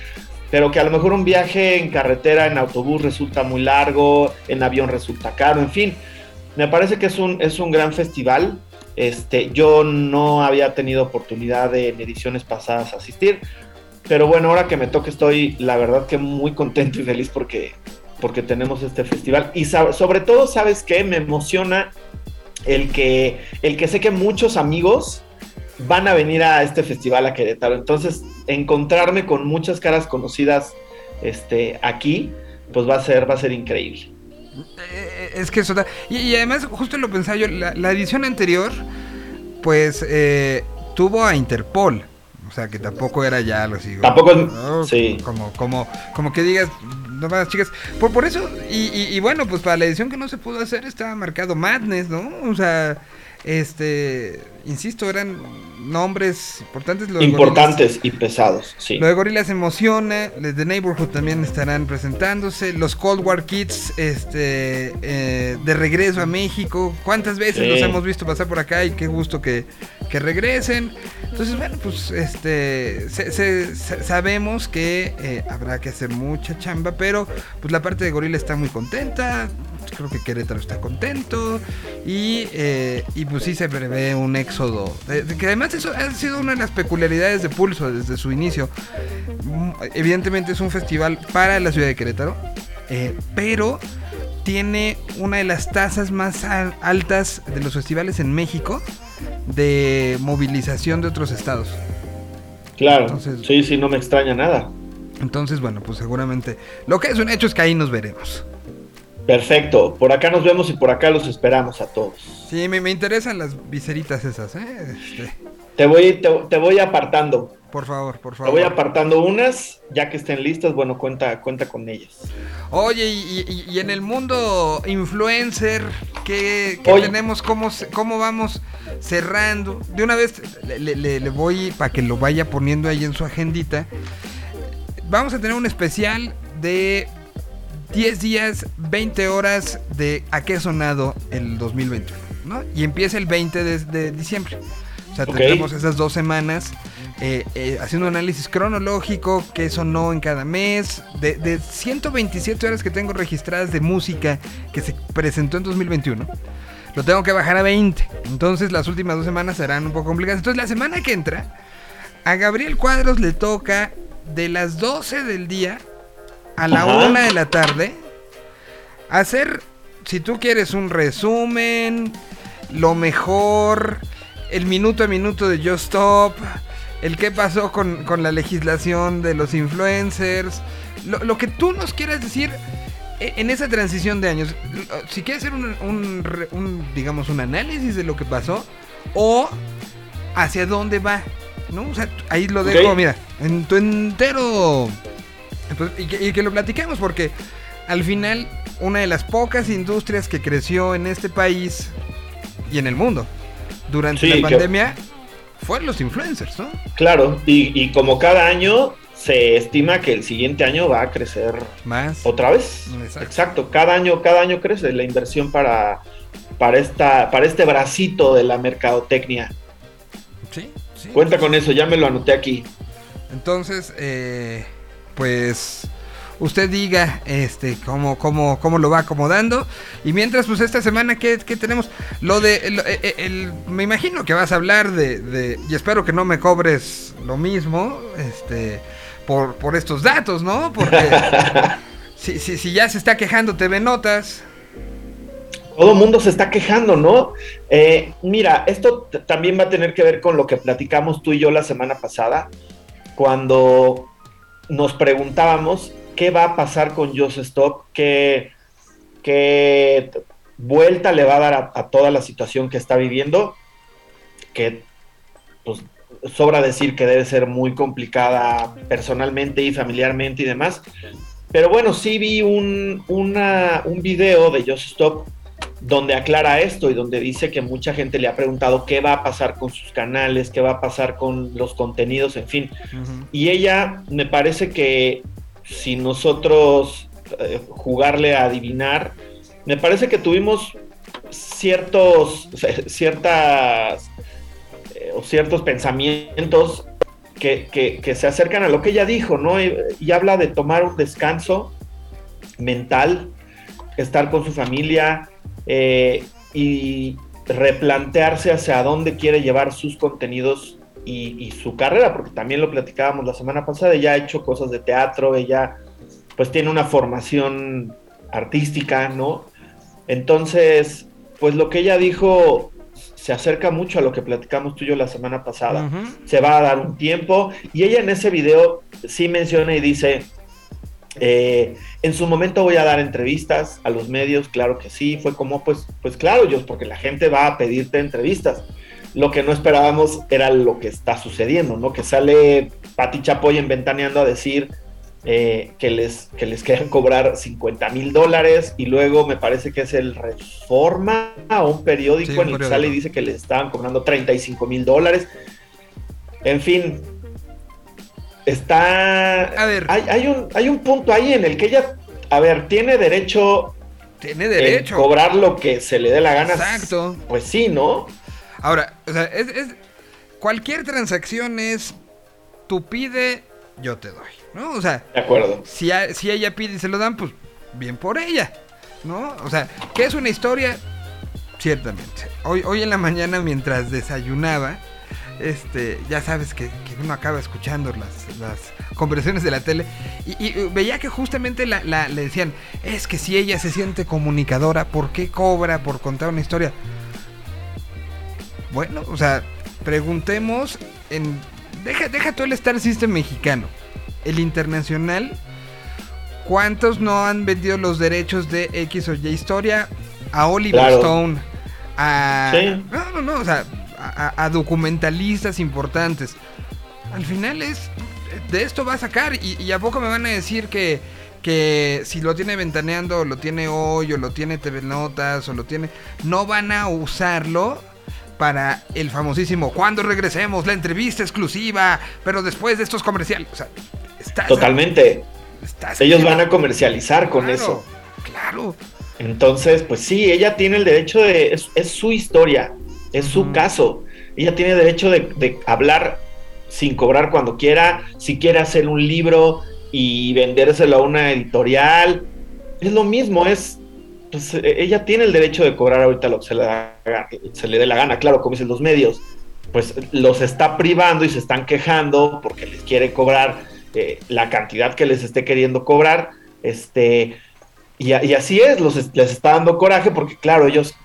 pero que a lo mejor un viaje en carretera, en autobús resulta muy largo, en avión resulta caro, en fin, me parece que es un, es un gran festival. Este, yo no había tenido oportunidad de en ediciones pasadas asistir, pero bueno, ahora que me toca estoy la verdad que muy contento y feliz porque, porque tenemos este festival. Y sobre todo, ¿sabes qué? Me emociona el que, el que sé que muchos amigos van a venir a este festival a Querétaro. Entonces, encontrarme con muchas caras conocidas este, aquí, pues va a ser, va a ser increíble. Eh, Es que eso da. Y, y además, justo lo pensaba yo, la, la edición anterior, pues eh, tuvo a Interpol. O sea, que tampoco era ya algo así. Tampoco es- ¿no? sí. Como, como, como que digas, no más chicas. Por, por eso, y, y- y bueno, pues para la edición que no se pudo hacer estaba marcado Madness, ¿no? O sea, Este, insisto, eran nombres importantes. Importantes y pesados, sí. Lo de Gorilas emociona, los de Neighborhood también estarán presentándose, los Cold War Kids este, eh, de regreso a México, ¿cuántas veces Sí. los hemos visto pasar por acá y qué gusto que, que regresen? Entonces, bueno, pues este, se- se- sa- sabemos que eh, habrá que hacer mucha chamba, pero pues la parte de Gorila está muy contenta, creo que Querétaro está contento y, eh, y pues sí se prevé un éxodo. De que además eso ha sido una de las peculiaridades de Pulso desde su inicio. Mm, Evidentemente es un festival para la ciudad de Querétaro, eh, pero tiene una de las tasas más al- altas de los festivales en México de movilización de otros estados. Claro, Entonces- sí, sí, no me extraña nada. Entonces, bueno, pues seguramente lo que es un hecho es que ahí nos veremos. Perfecto, por acá nos vemos y por acá los esperamos a todos. Sí, me, me interesan las viseritas esas, ¿eh? Este, Te voy, te, te voy apartando, por favor, por te favor. voy apartando unas, ya que estén listas, bueno, cuenta, cuenta con ellas. Oye, y, y- y en el mundo influencer, ¿qué, tenemos? ¿Cómo, ¿Cómo vamos cerrando? De una vez le, le- le- le voy para que lo vaya poniendo ahí en su agendita. Vamos a tener un especial de 10 días, 20 horas de a qué sonado el 2021, ¿no? Y empieza el 20 de, de diciembre. O sea, Ok. tendremos esas dos semanas eh, eh, haciendo un análisis cronológico, qué sonó en cada mes, de, de 127 horas que tengo registradas de música que se presentó en 2021. Lo tengo que bajar a 20. Entonces las últimas dos semanas serán un poco complicadas. Entonces la semana que entra, a Gabriel Cuadros le toca de las 12 del día a la Ajá. 1 de la tarde hacer, si tú quieres, un resumen, lo mejor, el minuto a minuto de Just Stop, el qué pasó con, con la legislación de los influencers, lo, lo que tú nos quieras decir e- en esa transición de años. Si quieres hacer un, un digamos, un análisis de lo que pasó o hacia dónde va, ¿no? O sea, ahí lo dejo, mira, en tu entero... pues, y, que, y que lo platiquemos porque al final una de las pocas industrias que creció en este país y en el mundo durante Sí, la que- pandemia fueron los influencers, ¿no? Claro, y, y como cada año se estima que el siguiente año va a crecer Más. otra vez. Exacto. Exacto, cada año, cada año crece la inversión para, para, esta, para este bracito de la mercadotecnia. Sí, sí. Cuenta con eso, ya me lo anoté aquí. Entonces, eh, pues usted diga este cómo, cómo, cómo lo va acomodando. Y mientras, pues esta semana, ¿qué, qué tenemos? Lo de. lo- eh, eh, el- me imagino que vas a hablar de, de- Y espero que no me cobres lo mismo. Este. Por, por estos datos, ¿no? Porque. [laughs] si, si, si ya se está quejando TV Notas. Todo el mundo se está quejando, ¿no? Eh, mira, esto también va a tener que ver con lo que platicamos tú y yo la semana pasada, cuando nos preguntábamos qué va a pasar con Just Stop, qué, qué vuelta le va a dar a, a toda la situación que está viviendo, que pues, sobra decir que debe ser muy complicada personalmente y familiarmente y demás. Pero bueno, sí vi un, una- un video de Just Stop donde aclara esto y donde dice que mucha gente le ha preguntado qué va a pasar con sus canales, qué va a pasar con los contenidos, en fin. Y ella me parece que si nosotros eh, jugarle a adivinar, me parece que tuvimos ciertos, ciertas eh, o ciertos pensamientos que, que- se acercan a lo que ella dijo, ¿no? Y, y habla de tomar un descanso mental, estar con su familia eh, y replantearse hacia dónde quiere llevar sus contenidos y, y su carrera, porque también lo platicábamos la semana pasada, ella ha hecho cosas de teatro, ella pues tiene una formación artística, ¿no? Entonces, pues lo que ella dijo se acerca mucho a lo que platicamos tú y yo la semana pasada Ujú. se va a dar un tiempo. Y ella en ese video sí menciona y dice, eh, en su momento voy a dar entrevistas a los medios, claro que sí, fue como, pues, pues claro, yo, porque la gente va a pedirte entrevistas. Lo que no esperábamos era lo que está sucediendo, ¿no? Que sale Pati Chapoy en Ventaneando a decir eh, que, les, que les querían cobrar 50 mil dólares y luego me parece que es el Reforma o un periódico Sí, en el que sale y dice que les estaban cobrando 35 mil dólares. En fin, está... A ver. Hay, hay un, hay un punto ahí en el que ella, a ver, tiene derecho, Tiene en derecho. cobrar lo que se le dé la gana. Exacto. Pues sí, ¿no? Ahora, o sea, es, es- cualquier transacción es tú pide, yo te doy, ¿no? O sea, De acuerdo. si, a- si ella pide y se lo dan, pues bien por ella, ¿no? O sea, ¿qué es una historia? Ciertamente. Hoy, hoy en la mañana mientras desayunaba, este, ya sabes que, que uno acaba escuchando las, las conversaciones de la tele y, y veía que justamente la, la- le decían, es que si ella se siente comunicadora, ¿por qué cobra por contar una historia? Bueno, o sea, preguntemos en... Deja, deja todo el Star System mexicano. El internacional, ¿cuántos no han vendido los derechos de X o Y historia a Oliver Claro. Stone? A... Sí. No, no, no, o sea, a, documentalistas importantes. Al final es... De esto va a sacar y, y a poco me van a decir que, que si lo tiene ventaneando o lo tiene hoy o lo tiene TV Notas o lo tiene... No van a usarlo para el famosísimo cuando regresemos, la entrevista exclusiva, pero después de estos comerciales. O sea, estás, Totalmente. estás- Ellos van a comercializar con Claro, eso. Claro. Entonces, pues sí, ella tiene el derecho de. Es, es su historia, es su caso. Ella tiene derecho de, de hablar sin cobrar cuando quiera, si quiere hacer un libro y vendérselo a una editorial. Es lo mismo, es. Pues eh, ella tiene el derecho de cobrar ahorita lo que se le, da se le dé la gana, claro, como dicen los medios. Pues los está privando y se están quejando porque les quiere cobrar eh, la cantidad que les esté queriendo cobrar. Este, y, así es, los, es- les está dando coraje porque, claro, ellos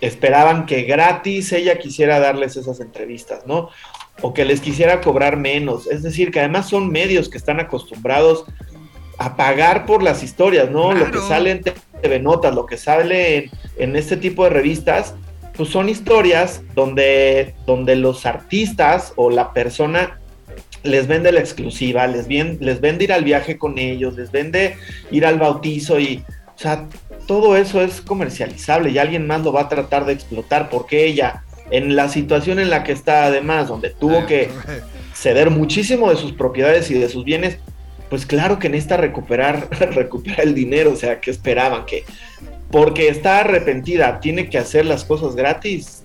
esperaban que gratis ella quisiera darles esas entrevistas, ¿no? O que les quisiera cobrar menos. Es decir, que además son medios que están acostumbrados a pagar por las historias, ¿no? Lo que sale en TV Notas, lo que sale en, en este tipo de revistas, pues son historias donde, donde los artistas o la persona les vende la exclusiva, les, vien- les vende ir al viaje con ellos, les vende ir al bautizo y, o sea, todo eso es comercializable y alguien más lo va a tratar de explotar porque ella, en la situación en la que está además, donde tuvo que [laughs] ceder muchísimo de sus propiedades y de sus bienes, pues claro que necesita recuperar, [laughs] recuperar el dinero, o sea, que esperaban que porque está arrepentida, tiene que hacer las cosas gratis.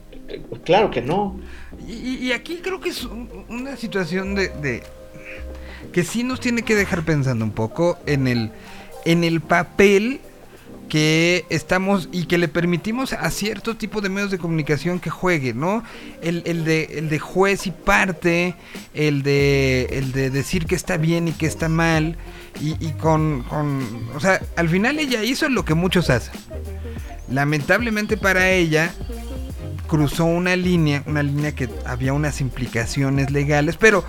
Claro que no. Y, aquí creo que es un- una situación de, de- que sí nos tiene que dejar pensando un poco en el en el papel que estamos y que le permitimos a cierto tipo de medios de comunicación que juegue, ¿no? El, el de, el de juez y parte, el de, el de decir que está bien y que está mal, y, y con, con... O sea, al final ella hizo lo que muchos hacen. Lamentablemente para ella, cruzó una línea, una línea que había unas implicaciones legales, pero, pe-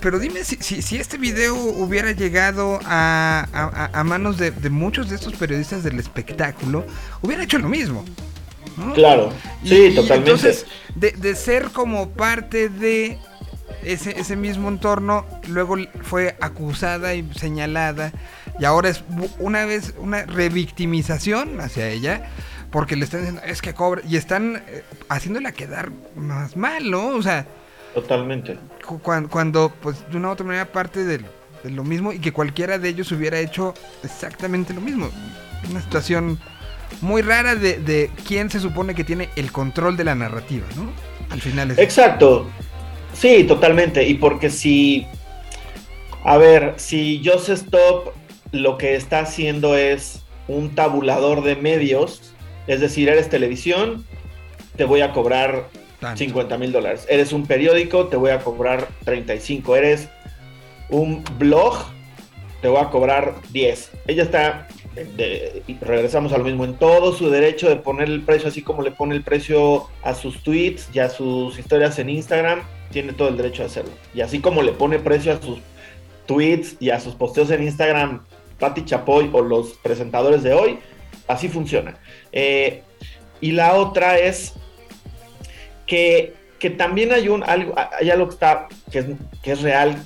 pero dime si, si, si este video hubiera llegado a, a- a manos de, de muchos de estos periodistas del espectáculo, hubiera hecho lo mismo. ¿no? Claro. Sí, y totalmente. Entonces, de, de ser como parte de ese, ese mismo entorno, luego fue acusada y señalada, y ahora es una vez una revictimización hacia ella, porque le están diciendo, es que cobra, y están eh, haciéndola quedar más mal, ¿no? O sea, Totalmente. cu- cuan- cuando, pues de una u otra manera parte de, de lo mismo y que cualquiera de ellos hubiera hecho exactamente lo mismo. Una situación muy rara de, de quién se supone que tiene el control de la narrativa, ¿no? Al final es... Exacto. Sí, totalmente. Y porque si, a ver, si Just Stop lo que está haciendo es un tabulador de medios, es decir, eres televisión, te voy a cobrar tanto. 50 mil dólares. Eres un periódico, te voy a cobrar 35. Eres un blog, te voy a cobrar 10. Ella está, de- regresamos a lo mismo, en todo su derecho de poner el precio, así como le pone el precio a sus tweets y a sus historias en Instagram, tiene todo el derecho de hacerlo. Y así como le pone precio a sus tweets y a sus posteos en Instagram, Patti Chapoy o los presentadores de hoy, así funciona. Eh, y la otra es que, también hay un algo, hay algo que está, que es, real,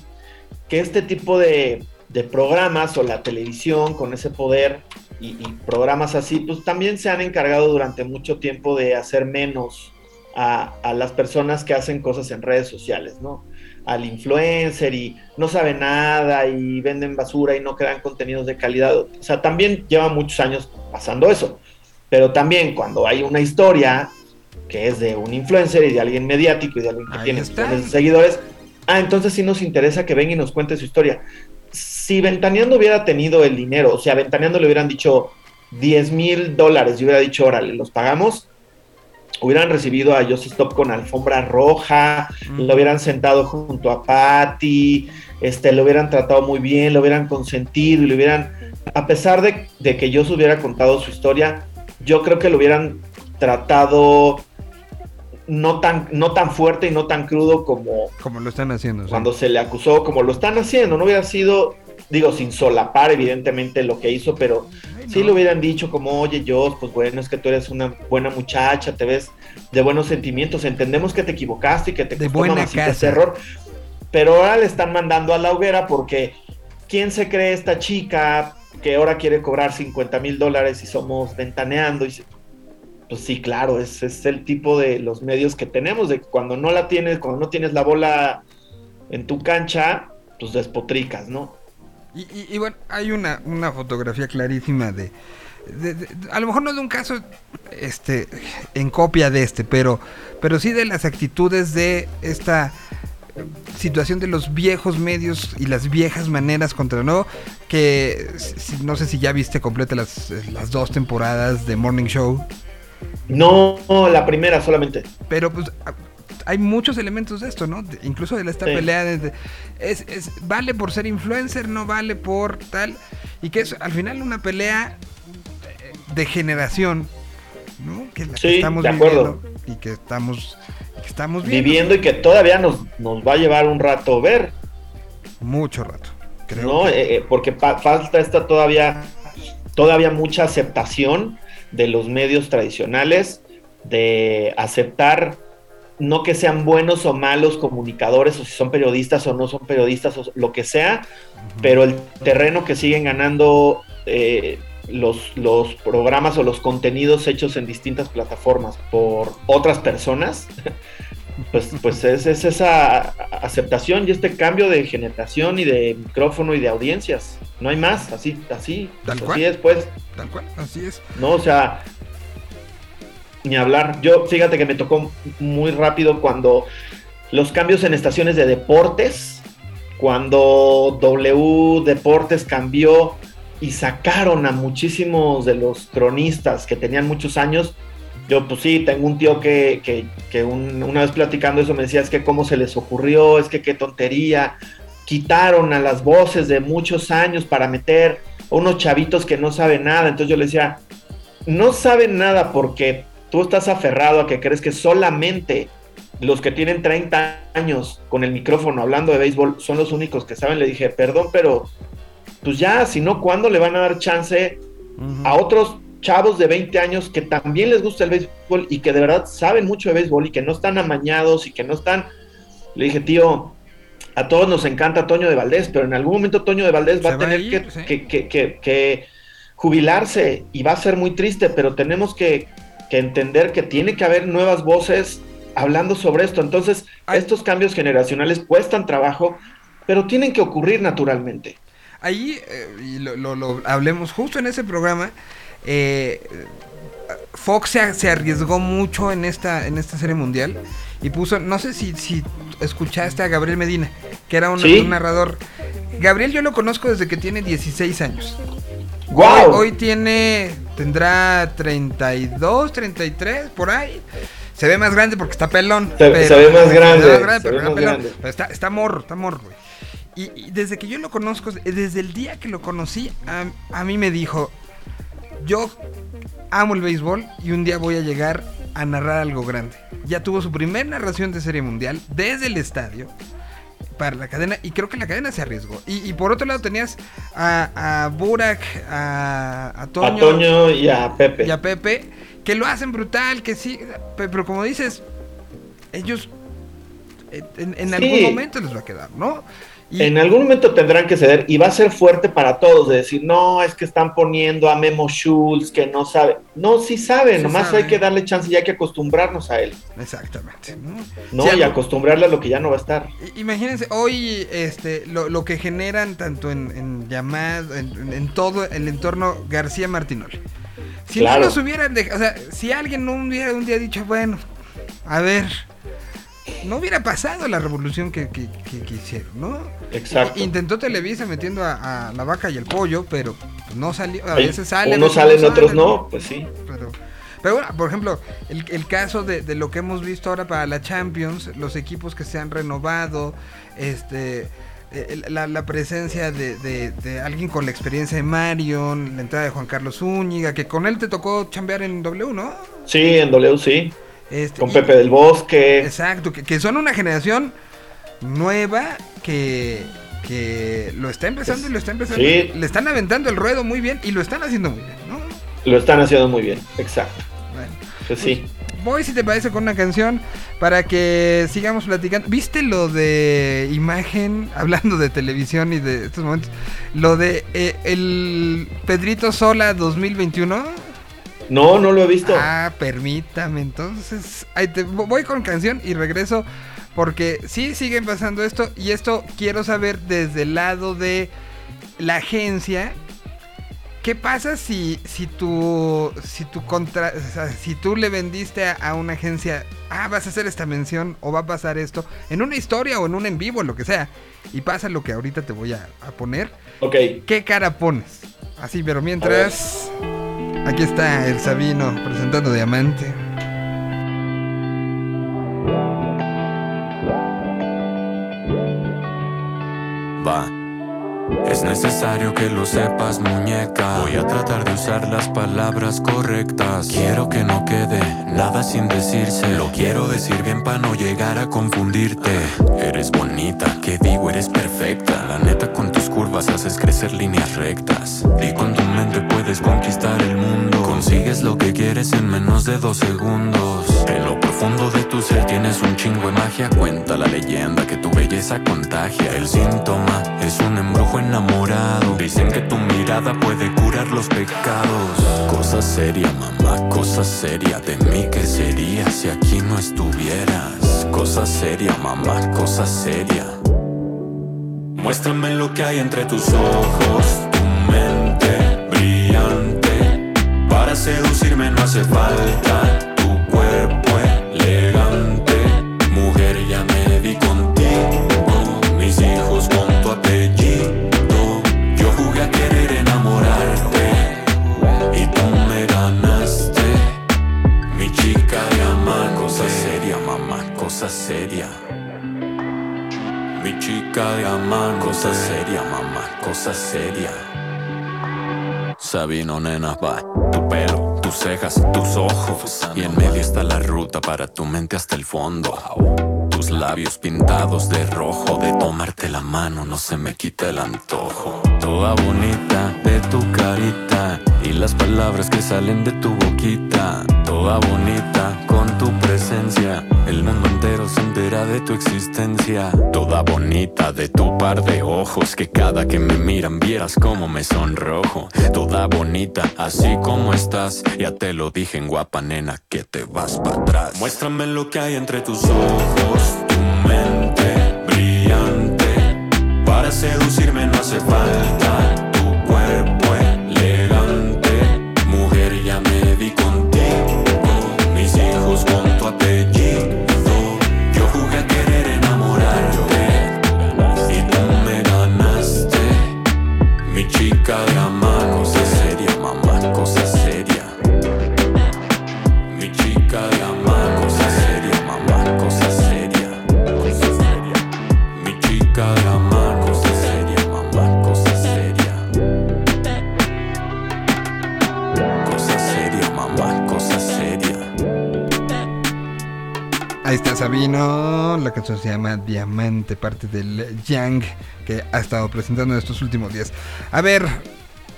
que este tipo de, de programas o la televisión con ese poder y, y programas así, pues también se han encargado durante mucho tiempo de hacer menos a, a las personas que hacen cosas en redes sociales, ¿no? Al influencer y no sabe nada y venden basura y no crean contenidos de calidad. O sea, también lleva muchos años pasando eso. Pero también cuando hay una historia que es de un influencer y de alguien mediático y de alguien que Ahí tiene millones de seguidores, ah, entonces sí nos interesa que venga y nos cuente su historia. Si Ventaneando hubiera tenido el dinero, o sea, Ventaneando le hubieran dicho 10 mil dólares y hubiera dicho, órale, los pagamos, hubieran recibido a Just Stop con alfombra roja, lo hubieran sentado junto a Patty, este, lo hubieran tratado muy bien, lo hubieran consentido y lo hubieran, a pesar de, de que Just hubiera contado su historia, yo creo que lo hubieran tratado no tan, no tan fuerte y no tan crudo como Como lo están haciendo. sí. cuando se le acusó, como lo están haciendo. No hubiera sido, digo, sin solapar evidentemente lo que hizo, pero Ay, sí no. le hubieran dicho como, oye, Jos, pues bueno, es que tú eres una buena muchacha, te ves de buenos sentimientos, entendemos que te equivocaste y que te De costó buena casa. ese error, pero ahora le están mandando a la hoguera porque ¿quién se cree esta chica que ahora quiere cobrar 50 mil dólares y somos ventaneando? Y se- pues sí, claro, es, es el tipo de los medios que tenemos, de cuando no la tienes, cuando no tienes la bola en tu cancha, pues despotricas, ¿no? Y, y- y bueno, hay una, una fotografía clarísima de, A lo mejor no de un caso este, en copia de este, pero, pero sí de las actitudes de esta situación de los viejos medios y las viejas maneras contra nuevo, que no sé si ya viste completa las, las dos temporadas de Morning Show, No, la primera solamente. pero pues hay muchos elementos de esto, ¿no? De- incluso de esta Sí. pelea de, de- es, es- vale por ser influencer, no vale por tal, y que es al final una pelea eh, de generación, ¿no? Que la que Sí, estamos de acuerdo. viviendo y que estamos, que estamos viendo Viviendo y que todavía nos, nos va a llevar un rato ver, mucho rato. Creo ¿no? que- Eh, eh, porque falta esta todavía, todavía mucha aceptación de los medios tradicionales, de aceptar no que sean buenos o malos comunicadores, o si son periodistas o no son periodistas, o lo que sea, pero el terreno que siguen ganando eh, los, los programas o los contenidos hechos en distintas plataformas por otras personas, [laughs] pues, pues es, es esa aceptación y este cambio de generación y de micrófono y de audiencias. No hay más, así, así, Tal así cual. es, pues. Tal cual, así es. ¿no? O sea, ni hablar. Yo, fíjate que me tocó muy rápido cuando los cambios en estaciones de deportes, cuando W Deportes cambió y sacaron a muchísimos de los cronistas que tenían muchos años. Yo, pues sí, tengo un tío que, que, que un- una vez platicando eso me decía, es que cómo se les ocurrió, es que qué tontería. Quitaron a las voces de muchos años para meter a unos chavitos que no saben nada. Entonces yo le decía, no saben nada porque tú estás aferrado a que crees que solamente los que tienen 30 años con el micrófono hablando de béisbol son los únicos que saben. Le dije, perdón, pero pues ya, si no, ¿cuándo le van a dar chance a otros chavos de 20 años que también les gusta el béisbol y que de verdad saben mucho de béisbol y que no están amañados y que no están... Le dije, tío, a todos nos encanta Toño de Valdés, pero en algún momento Toño de Valdés va a a tener ir, que, sí. que- que- que- que jubilarse y va a ser muy triste, pero tenemos que, que entender que tiene que haber nuevas voces hablando sobre esto. Entonces, Ay. estos cambios generacionales cuestan trabajo, pero tienen que ocurrir naturalmente. Ahí, eh, y lo, lo- lo hablemos justo en ese programa, eh, Fox se, se arriesgó mucho en esta, en esta serie mundial y puso, no sé si, si escuchaste a Gabriel Medina, que era un, Sí. un narrador. Gabriel yo lo conozco desde que tiene 16 años. ¡Guau! Hoy, hoy tiene, tendrá 32, 33, por ahí. Se ve más grande porque está pelón. Se- se ve más grande, Se ve más grande, se pero ve está más pelón. grande. Pero está, está morro, está morro, güey. Y, y desde que yo lo conozco, desde el día que lo conocí, a, a mí me dijo, yo amo el béisbol y un día voy a llegar a narrar algo grande. Ya tuvo su primer narración de serie mundial desde el estadio para la cadena y creo que la cadena se arriesgó. Y, y por otro lado tenías a, a Burak, a, a Toño, a Toño y a Pepe. y a Pepe, que lo hacen brutal, que sí, pe- pero como dices, ellos En, en Sí. algún momento les va a quedar, ¿no? Y- En algún momento tendrán que ceder y va a ser fuerte para todos de decir, no, es que están poniendo a Memo Schultz que no sabe. No, sí sabe, Sí nomás sabe. hay que darle chance y hay que acostumbrarnos a él, Exactamente. ¿no? ¿no? Sí, y algo- acostumbrarle a lo que ya no va a estar. Imagínense, hoy este, lo, lo que generan tanto en, en llamada, en, todo el entorno García Martinoli. Si Claro. no los hubieran dejado, o sea, si alguien no hubiera un día dicho, bueno, a ver, no hubiera pasado la revolución que, que- que- que hicieron, ¿no? Exacto. Intentó Televisa metiendo a, a la vaca y el pollo, pero no salió, a veces salen. Unos salen, otros no, pues sí. Pero, pero bueno, por ejemplo, el, el caso de, de lo que hemos visto ahora para la Champions, los equipos que se han renovado, este eh, la, la presencia de, de- de alguien con la experiencia de Marion, la entrada de Juan Carlos Zúñiga, que con él te tocó chambear en W, ¿no? Sí, en W sí. Este, Con y- Pepe del Bosque. Exacto, que, que son una generación nueva que, que lo está empezando y lo está empezando. Sí. Le están aventando el ruedo muy bien y lo están haciendo muy bien, ¿no? Lo están haciendo muy bien, exacto. Bueno. Pues sí. Voy, si te parece, con una canción para que sigamos platicando. ¿Viste lo de imagen, [laughs] hablando de televisión y de estos momentos? Lo de eh, el Pedrito Sola 2021. No, no lo he visto. Ah, permítame. Entonces, ahí te, voy con canción y regreso. Porque sí siguen pasando esto. Y esto quiero saber desde el lado de la agencia. ¿Qué pasa si, si tú si tú contra, o sea, si tú le vendiste a, a una agencia, ah, vas a hacer esta mención o va a pasar esto en una historia o en un en vivo, lo que sea, y pasa lo que ahorita te voy a, a poner, Ok. ¿qué cara pones? Así, pero mientras aquí está el Sabino presentando Diamante. Va. Es necesario que lo sepas, muñeca. Voy a tratar de usar las palabras correctas. Quiero que no quede nada sin decirse. Lo quiero decir bien para no llegar a confundirte. Eres bonita, que digo, eres perfecta. La neta, con tus curvas haces crecer líneas rectas. Y con tu mente puedes conquistar el mundo. Consigues lo que quieres en menos de dos segundos. En lo profundo de tu ser tienes un chingo de magia. Cuenta la leyenda que tu belleza contagia. El síntoma es un embrujo enamorado. Dicen que tu mirada puede curar los pecados. Cosa seria, mamá, cosa seria. De mí, ¿qué sería si aquí no estuvieras? Cosa seria, mamá, cosa seria. Muéstrame lo que hay entre tus ojos, tu mente brillante. Para seducirme no hace falta cosa seria. Mi chica de amar, cosa seria, mamá, cosa seria. Sabino, nena, va. Tu pelo, tus cejas, tus ojos. Y en medio está la ruta para tu mente hasta el fondo. Tus labios pintados de rojo. De tomarte la mano no se me quita el antojo. Toda bonita de tu carita. Y las palabras que salen de tu boquita. Toda bonita con tu El mundo entero se entera de tu existencia. Toda bonita de tu par de ojos. Que cada que me miran vieras como me sonrojo. Toda bonita así como estás. Ya te lo dije en guapa nena que te vas para atrás. Muéstrame lo que hay entre tus ojos. Tu mente brillante. Para seducirme no hace falta tu cuerpo Sabino, la canción se llama Diamante, parte del Yang que ha estado presentando en estos últimos días. A ver,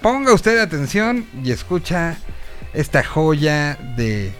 ponga usted atención y escucha esta joya de,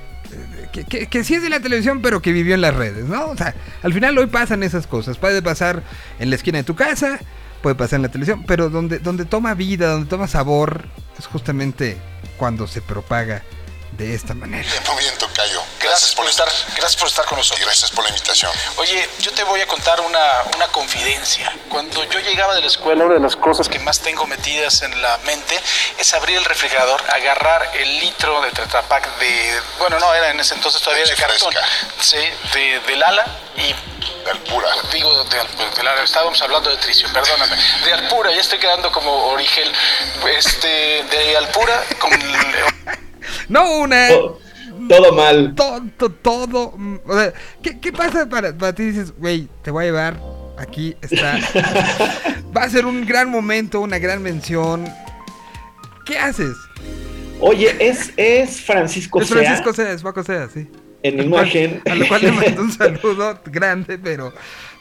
que- que sí es de la televisión, pero que vivió en las redes, ¿no? O sea, al final hoy pasan esas cosas. Puede pasar en la esquina de tu casa, puede pasar en la televisión, pero donde, donde toma vida, donde toma sabor, es justamente cuando se propaga de esta manera. Muy bien, Tocayo. Gracias por estar, gracias por estar con Y nosotros. gracias por la invitación. Oye, yo te voy a contar una, una confidencia. Cuando yo llegaba de la escuela, una de las cosas que más tengo metidas en la mente es abrir el refrigerador, agarrar el litro de Tetra Pak de, bueno, no, era en ese entonces todavía de cartón, sí, de, del ala y De Alpura. digo, de, del ala, estábamos hablando de tricio, perdóname, de Alpura, ya estoy quedando como Origel, este, de Alpura con No una, To- Todo mal. todo, todo. mm, O sea, ¿qué, qué pasa para, para ti? Dices, güey, te voy a llevar, aquí está. [laughs] Va a ser un gran momento, una gran mención. ¿Qué haces? Oye, es, es Francisco Es Francisco Sea, es Paco Sea, sí. en imagen. A lo cual le mando un [laughs] saludo grande, pero,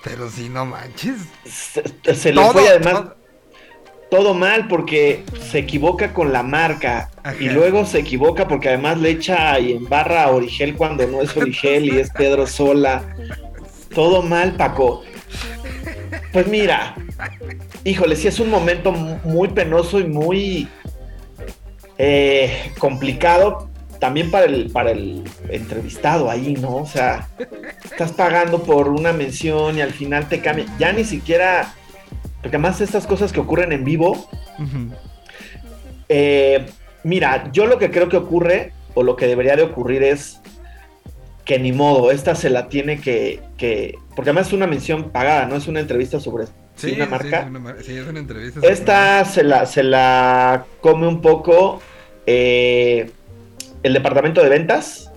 pero si no manches. se, se le fue además todo. Todo mal porque se equivoca con la marca Ajá. y luego se equivoca porque además le echa y embarra a Origel cuando no es Origel y es Pedro Sola. Todo mal, Paco. Pues mira, híjole, sí es un momento mu- muy penoso y muy eh, complicado también para el, para el entrevistado ahí, ¿no? O sea, estás pagando por una mención y al final te cambia. Ya ni siquiera, porque además estas cosas que ocurren en vivo, eh, mira, yo lo que creo que ocurre, o lo que debería de ocurrir es que ni modo, esta se la tiene que, que porque además es una mención pagada, no es una entrevista sobre Sí, una sí, marca. es una mar- sí, es una entrevista. Esta se la, se la come un poco eh, el departamento de ventas.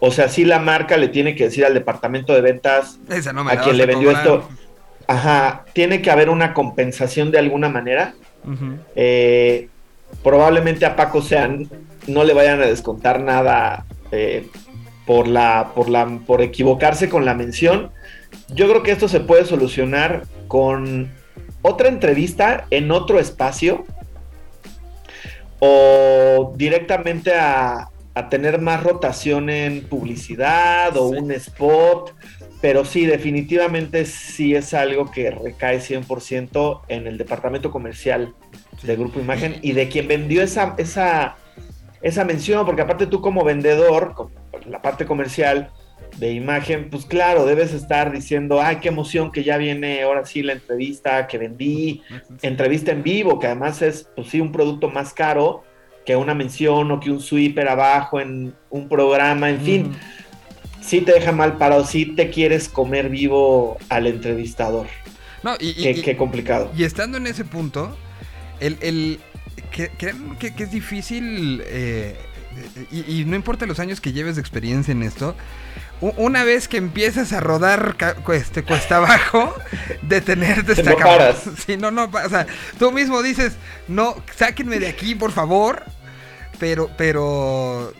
O sea, sí la marca le tiene que decir al departamento de ventas no a quien le vendió cobrar. esto. Ajá, tiene que haber una compensación de alguna manera. Eh, probablemente a Paco sean no le vayan a descontar nada eh, por la por la por equivocarse con la mención. Yo creo que esto se puede solucionar con otra entrevista en otro espacio o directamente a, a tener más rotación en publicidad o Sí. un spot. Pero sí, definitivamente sí es algo que recae 100% en el departamento comercial de Grupo Imagen y de quien vendió esa, esa, esa mención, porque aparte tú como vendedor, con la parte comercial de imagen, pues claro, debes estar diciendo, ay, qué emoción que ya viene ahora sí la entrevista que vendí, entrevista en vivo, que además es, pues sí, un producto más caro que una mención o que un sweeper abajo en un programa, en fin. Sí te deja mal parado, sí te quieres comer vivo al entrevistador. No, y, Qué, y- qué complicado. y estando en ese punto, el, el que, que, que es difícil, eh, y, y no importa los años que lleves de experiencia en esto, una vez que empiezas a rodar este, cuesta abajo, [laughs] detenerte No está paras. Sí, no, no, o sea, tú mismo dices, no, sáquenme de aquí, por favor, pero, pero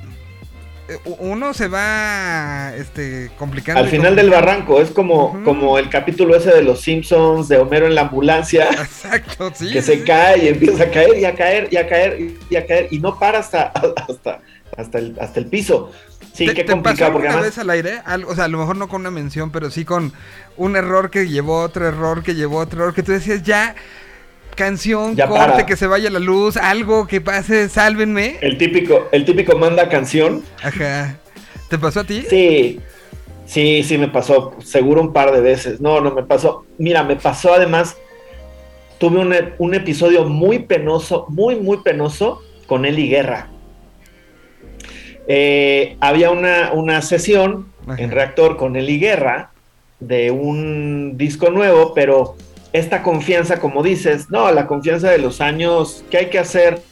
uno se va este, complicando. Al final del barranco, es como, como el capítulo ese de los Simpsons, de Homero en la ambulancia, [laughs] Exacto, sí. que sí, se sí. cae y empieza a caer y a caer y a caer y a caer y no para hasta, hasta, hasta, el, hasta el piso. Sí, ¿Te, qué te pasó complicado, porque alguna además vez al aire? O sea, a lo mejor no con una mención, pero sí con un error que llevó otro error, que llevó otro error, que tú decías, ya, canción, Ya corte, para. que se vaya la luz, algo que pase, sálvenme. el típico, el típico manda canción. Ajá. ¿Te pasó a ti? Sí, sí, sí me pasó, seguro un par de veces. No, no me pasó. Mira, me pasó además, tuve un, un episodio muy penoso, muy, muy penoso con Eli Guerra. Eh, había una, una sesión Ajá. en Reactor con Eli Guerra de un disco nuevo, pero esta confianza, como dices, no, la confianza de los años, ¿qué hay que hacer?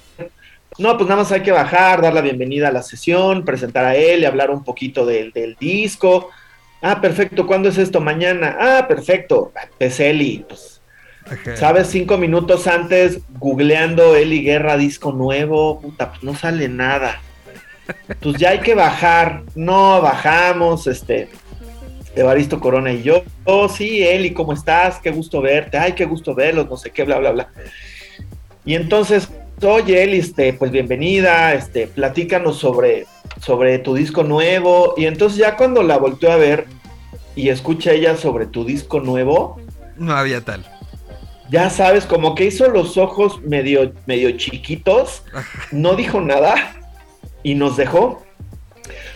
No, pues nada más hay que bajar, dar la bienvenida a la sesión, presentar a él y hablar un poquito del, del disco. Ah, perfecto, ¿cuándo es esto? Mañana. Ah, perfecto. Pues Eli, pues. ¿sabes? Cinco minutos antes, googleando Eli Guerra disco nuevo, puta, pues no sale nada. Pues ya hay que bajar. No, bajamos, este, Evaristo Corona y yo. Oh, sí, Eli, ¿cómo estás? Qué gusto verte. Ay, qué gusto verlos, no sé qué, bla, bla, bla. Y entonces oye, Eli, este, pues bienvenida, este, platícanos sobre, sobre tu disco nuevo. Y entonces ya cuando la volteó a ver y escucha ella sobre tu disco nuevo, No había tal. ya sabes, como que hizo los ojos medio, medio chiquitos, no dijo nada y nos dejó.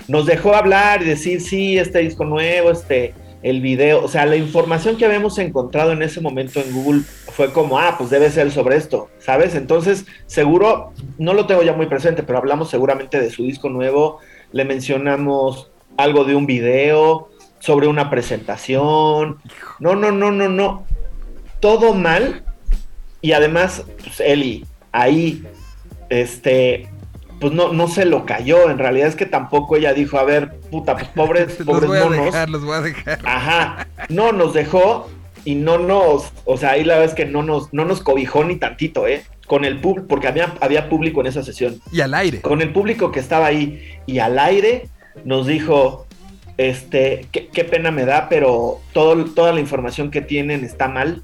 Nos dejó hablar y decir, sí, este disco nuevo, este, el video, o sea, la información que habíamos encontrado en ese momento en Google fue como, ah, pues debe ser sobre esto, ¿sabes? Entonces, seguro, no lo tengo ya muy presente, pero hablamos seguramente de su disco nuevo, le mencionamos algo de un video, sobre una presentación, no, no, no, no, no, todo mal, y además, pues Eli, ahí, este, pues no, no se lo cayó. En realidad es que tampoco ella dijo, a ver, puta, pues pobres, [laughs] Los pobres voy a monos. dejar, los voy a dejar. Ajá. No, nos dejó y no nos, o sea, ahí la verdad es que no nos, no nos cobijó ni tantito, ¿eh? Con el público, porque había, había público en esa sesión. Y al aire. Con el público que estaba ahí y al aire nos dijo, este, qué, qué pena me da, pero todo, toda la información que tienen está mal.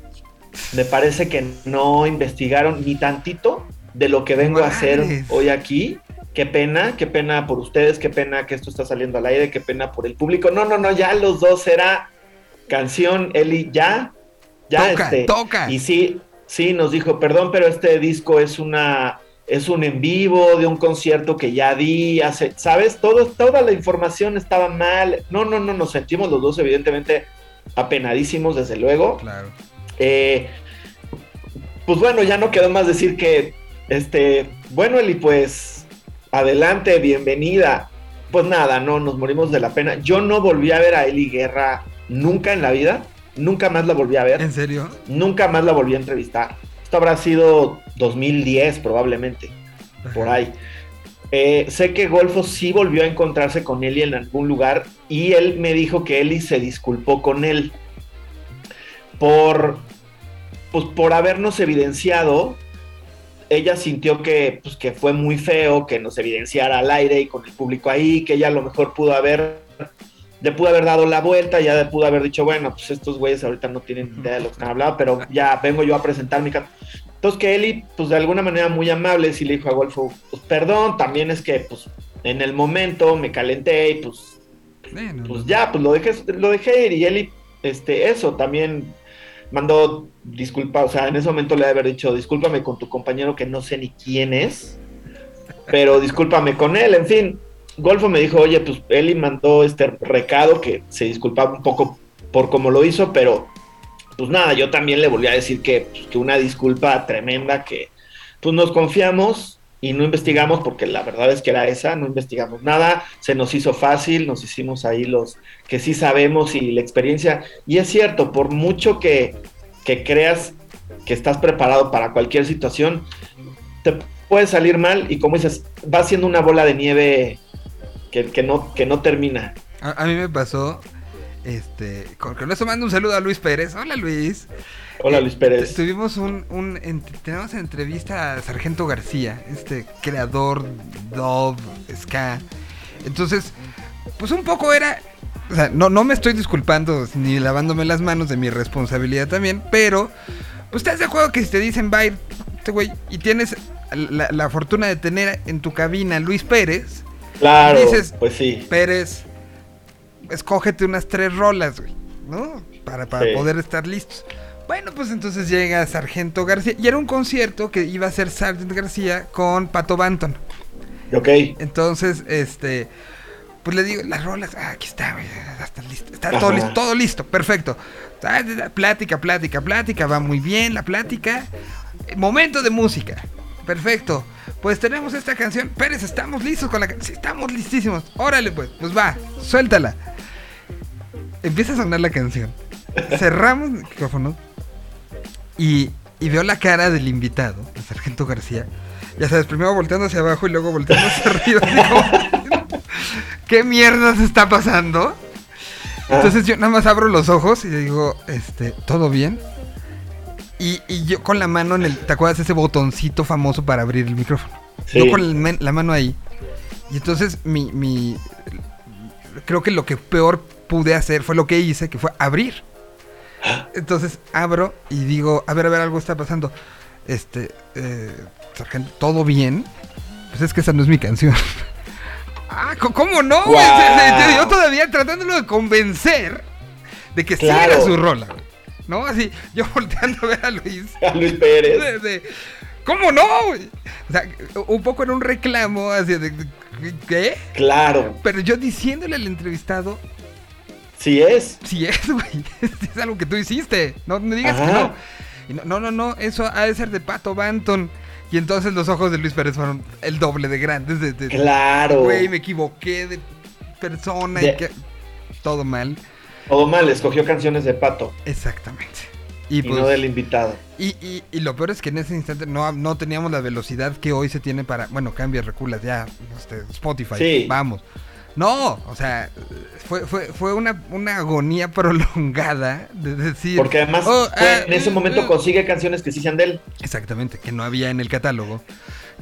Me parece que no investigaron ni tantito de lo que vengo a hacer hoy aquí. Qué pena, qué pena por ustedes, qué pena que esto está saliendo al aire, qué pena por el público. No, no, no, ya los dos era canción, Eli, ya, ya Toca, este. toca. Y sí, sí, nos dijo, perdón, pero este disco es una, es un en vivo de un concierto que ya di hace, ¿sabes? Todo, toda la información estaba mal. No, no, no, nos sentimos los dos, evidentemente, apenadísimos, desde luego. Claro. Eh, pues bueno, ya no quedó más decir que, este, bueno, Eli, pues, adelante, bienvenida. Pues nada, no, nos morimos de la pena. Yo no volví a ver a Eli Guerra nunca en la vida, nunca más la volví a ver, ¿En serio? nunca más la volví a entrevistar. Esto habrá sido 2010 probablemente, por ahí. Eh, sé que Golfo sí volvió a encontrarse con Eli en algún lugar y él me dijo que Eli se disculpó con él por, pues, por habernos evidenciado. Ella sintió que, pues, que fue muy feo que nos evidenciara al aire y con el público ahí, que ella a lo mejor pudo haber, le pudo haber dado la vuelta, ya le pudo haber dicho, bueno, pues estos güeyes ahorita no tienen idea de lo que están hablando, pero ya vengo yo a presentar mi canto. Entonces que Eli, pues de alguna manera muy amable, sí le dijo a Golfo, pues perdón, también es que, pues, en el momento me calenté y pues pues ya, pues lo dejé, lo dejé ir y Eli, este, eso, también mandó disculpa, o sea, en ese momento le haber dicho, discúlpame con tu compañero que no sé ni quién es, pero discúlpame con él, en fin. Golfo me dijo, oye, pues Eli mandó este recado que se disculpaba un poco por cómo lo hizo, pero pues nada, yo también le volví a decir que, pues, que una disculpa tremenda, que pues nos confiamos y no investigamos, porque la verdad es que era esa, no investigamos nada, se nos hizo fácil, nos hicimos ahí los que sí sabemos y la experiencia, y es cierto, por mucho que, que creas que estás preparado para cualquier situación, te puede salir mal y como dices, va siendo una bola de nieve que, que no, que no termina. a, a mí me pasó. Este, con, con eso mando un saludo a Luis Pérez. Hola Luis. Hola Eh, Luis Pérez. tu- Tuvimos un, un ent- tenemos en entrevista a Sargento García, este creador Dove, Ska. Entonces, pues un poco era, o sea, no, no me estoy disculpando ni lavándome las manos de mi responsabilidad también, pero, pues estás de acuerdo que si te dicen ir este güey y tienes la, la fortuna de tener en tu cabina a Luis Pérez, Claro, dices- pues sí. Pérez, escógete unas tres rolas, güey, ¿no? Para, para Sí. poder estar listos. Bueno, pues entonces llega Sargento García. Y era un concierto que iba a ser Sargento García con Pato Banton. Ok. Entonces, este. Pues le digo, las rolas, ah, aquí está, güey, está listo. Está Ajá. todo listo, todo listo, perfecto. Plática, plática, plática, va muy bien la plática. Momento de música. Perfecto. Pues tenemos esta canción. Pérez, estamos listos con la canción. Sí, estamos listísimos. Órale, pues, pues va, suéltala. Empieza a sonar la canción. Cerramos el micrófono. Y, y veo la cara del invitado, el sargento García. Ya sabes, primero volteando hacia abajo y luego volteando hacia arriba. [laughs] Digo, ¿Qué mierda se está pasando? Entonces yo nada más abro los ojos y digo, este, ¿todo bien? Y, y yo con la mano en el, ¿te acuerdas ese botoncito famoso para abrir el micrófono? Sí. Yo con men- la mano ahí. Y entonces mi, mi, creo que lo que peor pude hacer fue lo que hice, que fue abrir. Entonces abro y digo, a ver, a ver, algo está pasando. Este, eh, sargento, todo bien. Pues es que esa no es mi canción. [laughs] ah, ¿cómo no? [laughs] Yo todavía tratándolo de convencer de que sí era su rola. ¿No? Así, yo [laughs] volteando a ver a Luis. A Luis Pérez. de- de, ¿Cómo no? güey? O sea, un poco era un reclamo de- ¿qué? Claro, Pero yo diciéndole al entrevistado, sí es. si es, [laughs] güey, es algo que tú hiciste. No me digas que Ajá. no. No. No, no, no, eso ha de ser de Pato Banton. Y entonces los ojos de Luis Pérez fueron el doble de grandes. De, de- Claro. Güey, me equivoqué de persona y que... Todo mal. Todo mal, escogió canciones de Pato Exactamente. y, Y, pues, no del invitado. y, y- y lo peor es que en ese instante no, no teníamos la velocidad que hoy se tiene para... Bueno, cambia, reculas ya. este, Spotify. Sí. Vamos. No, o sea, fue, fue, fue una, una agonía prolongada de decir... Porque además "Oh, fue- ah, en ese mm, momento mm". consigue canciones que sí sean de él. Exactamente, que no había en el catálogo.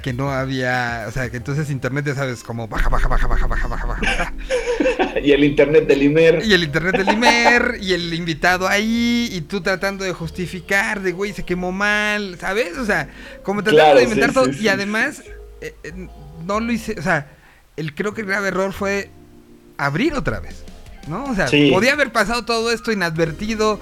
Que no había, o sea, que entonces internet ya sabes, como baja, baja, baja, baja, baja, baja, baja. [laughs] y el internet del Imer. Y el internet del Imer, y el invitado ahí, y tú tratando de justificar, de güey, se quemó mal, ¿sabes? O sea, como tratando Claro, de inventar sí, todo. sí, y sí, además, eh, eh, no lo hice, o sea, el creo que el grave error fue abrir otra vez, ¿no? O sea, Sí. podía haber pasado todo esto inadvertido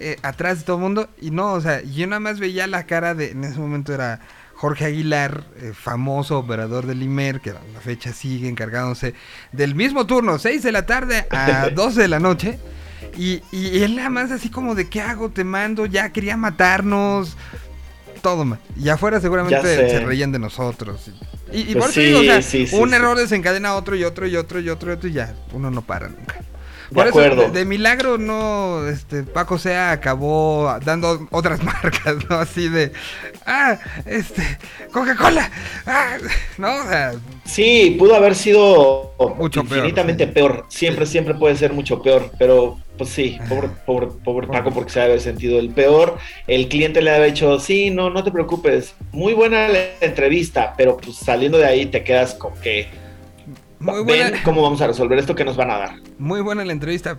eh, atrás de todo el mundo, y no, o sea, yo nada más veía la cara de, en ese momento era Jorge Aguilar, eh, famoso operador del IMER, que a la fecha sigue encargándose del mismo turno, 6 de la tarde a [laughs] 12 de la noche. Y, y él nada más así como de, ¿qué hago? Te mando, ya quería matarnos. Todo mal. Y afuera seguramente se reían de nosotros. Y, y Pues por eso digo, o sea, sí, sí, un sí. error desencadena otro y otro y otro y otro y otro y ya, uno no para nunca. De Por eso, acuerdo. de, de milagro, no, este, Paco Sea acabó dando otras [laughs] marcas, ¿no? Así de, ah, este, Coca-Cola, ah, ¿no? O sea, Sí, pudo haber sido Mucho infinitamente peor. Siempre, siempre puede ser mucho peor. Pero, pues sí, pobre, pobre, pobre Paco porque se debe haber sentido el peor. El cliente le había dicho, sí, no, no te preocupes. Muy buena la entrevista, pero pues saliendo de ahí te quedas con que, muy ven buena, cómo vamos a resolver esto que nos van a dar. muy buena la entrevista.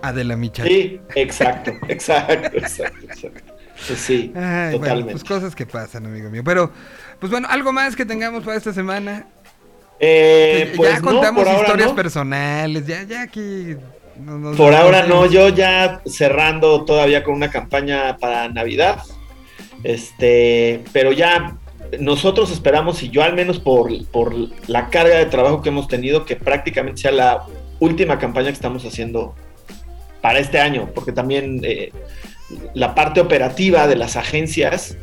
Adela Micha. Sí, exacto, [laughs] exacto, exacto, exacto. Pues sí, Ay, bueno, totalmente. pues cosas que pasan, amigo mío. Pero, pues bueno, algo más que tengamos para esta semana. Eh, ya pues no, contamos por ahora historias no. personales, ya, ya aquí. no- nos- Por nos- ahora no, yo ya cerrando todavía con una campaña para Navidad. Este, pero ya nosotros esperamos, y yo al menos por, por la carga de trabajo que hemos tenido, que prácticamente sea la última campaña que estamos haciendo para este año, porque también eh, la parte operativa de las agencias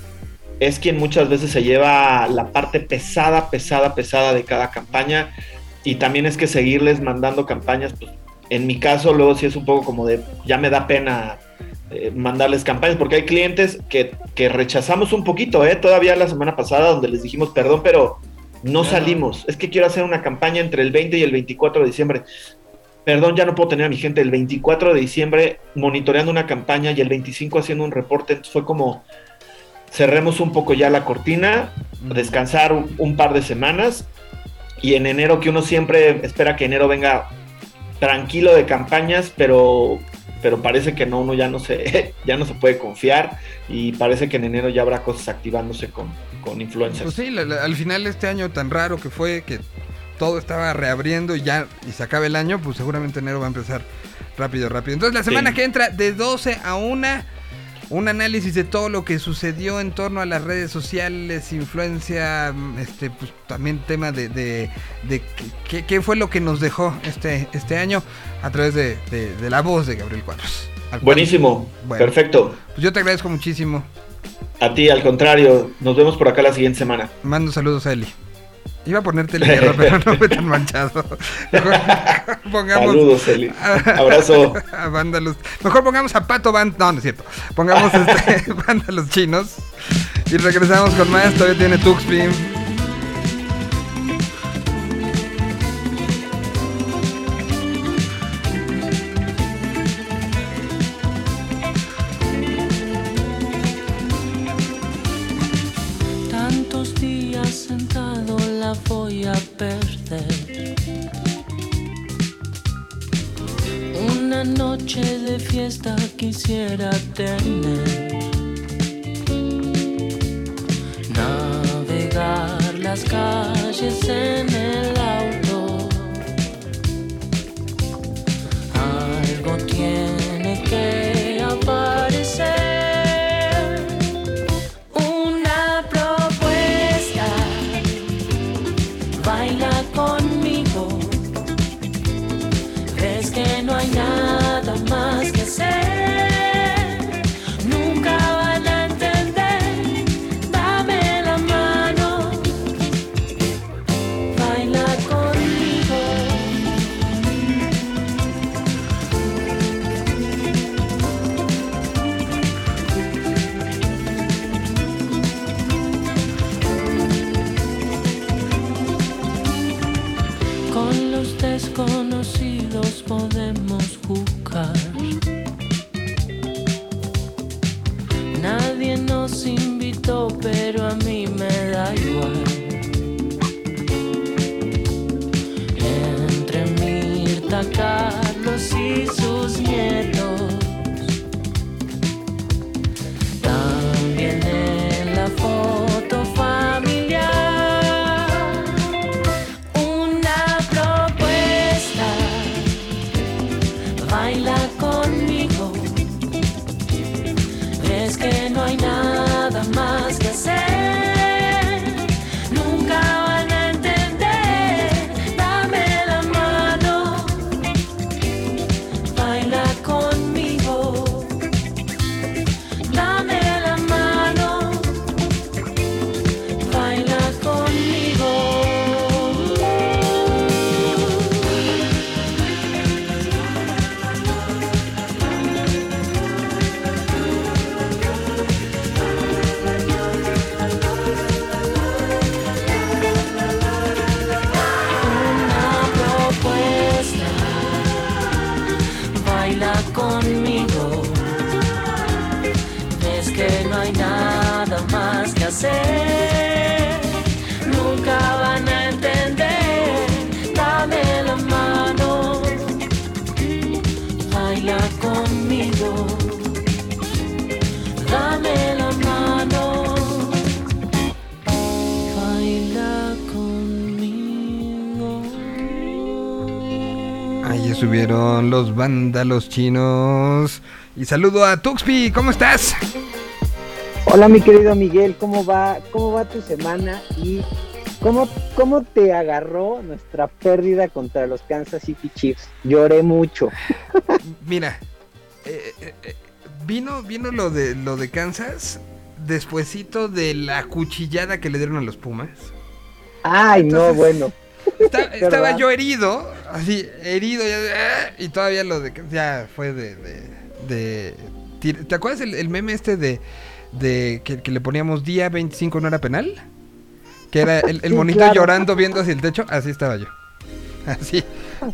es quien muchas veces se lleva la parte pesada, pesada, pesada de cada campaña y también es que seguirles mandando campañas, pues en mi caso luego sí es un poco como de, ya me da pena eh, mandarles campañas, porque hay clientes que, que rechazamos un poquito, ¿eh? todavía la semana pasada donde les dijimos, perdón, pero no Claro. salimos, es que quiero hacer una campaña entre el 20 y el 24 de diciembre. Perdón, ya no puedo tener a mi gente el 24 de diciembre monitoreando una campaña y el 25 haciendo un reporte. Entonces fue como, cerremos un poco ya la cortina, descansar un, un par de semanas y en enero que uno siempre espera que enero venga tranquilo de campañas, pero pero parece que no uno ya no se [laughs] ya no se puede confiar y parece que en enero ya habrá cosas activándose con con influencers. Pues sí, la- la- al final este año tan raro que fue que todo estaba reabriendo y ya y se acaba el año, pues seguramente enero va a empezar rápido, rápido. Entonces la semana Sí. que entra de 12 a 1 un análisis de todo lo que sucedió en torno a las redes sociales, influencia, este, pues también tema de, de, de qué- fue lo que nos dejó este, este año a través de, de- la voz de Gabriel Cuadros. Buenísimo, Bueno. perfecto. Pues yo te agradezco muchísimo. A ti, al contrario, nos vemos por acá la siguiente semana. Mando saludos a Eli. Iba a ponerte el hierro, pero no fue tan manchado. Mejor [laughs] pongamos. Saludos, Eli. [laughs] Abrazo. A. Mejor pongamos a Pato Van. No, no es cierto. Pongamos este [laughs] vándalos chinos. Y regresamos con más. Todavía tiene Tuxpin. Baila conmigo. Dame la mano. Baila conmigo. Ahí estuvieron los vándalos chinos. Y saludo a Tuxpi, ¿cómo estás? Hola mi querido Miguel, ¿cómo va, cómo va tu semana y cómo, cómo te agarró nuestra pérdida contra los Kansas City Chiefs? Lloré mucho. [laughs] Mira, eh, eh, eh, vino, vino lo de lo de Kansas despuesito de la cuchillada que le dieron a los Pumas. Ay, no, bueno. Está- [laughs] estaba ¿Verdad? yo herido, así, herido, ah, y todavía lo de ya fue de, de, ¿te acuerdas el, el meme este de, de que, que le poníamos día 25 no era penal? Que era el, el Sí, monito claro. llorando viendo hacia el techo, así estaba yo. Así,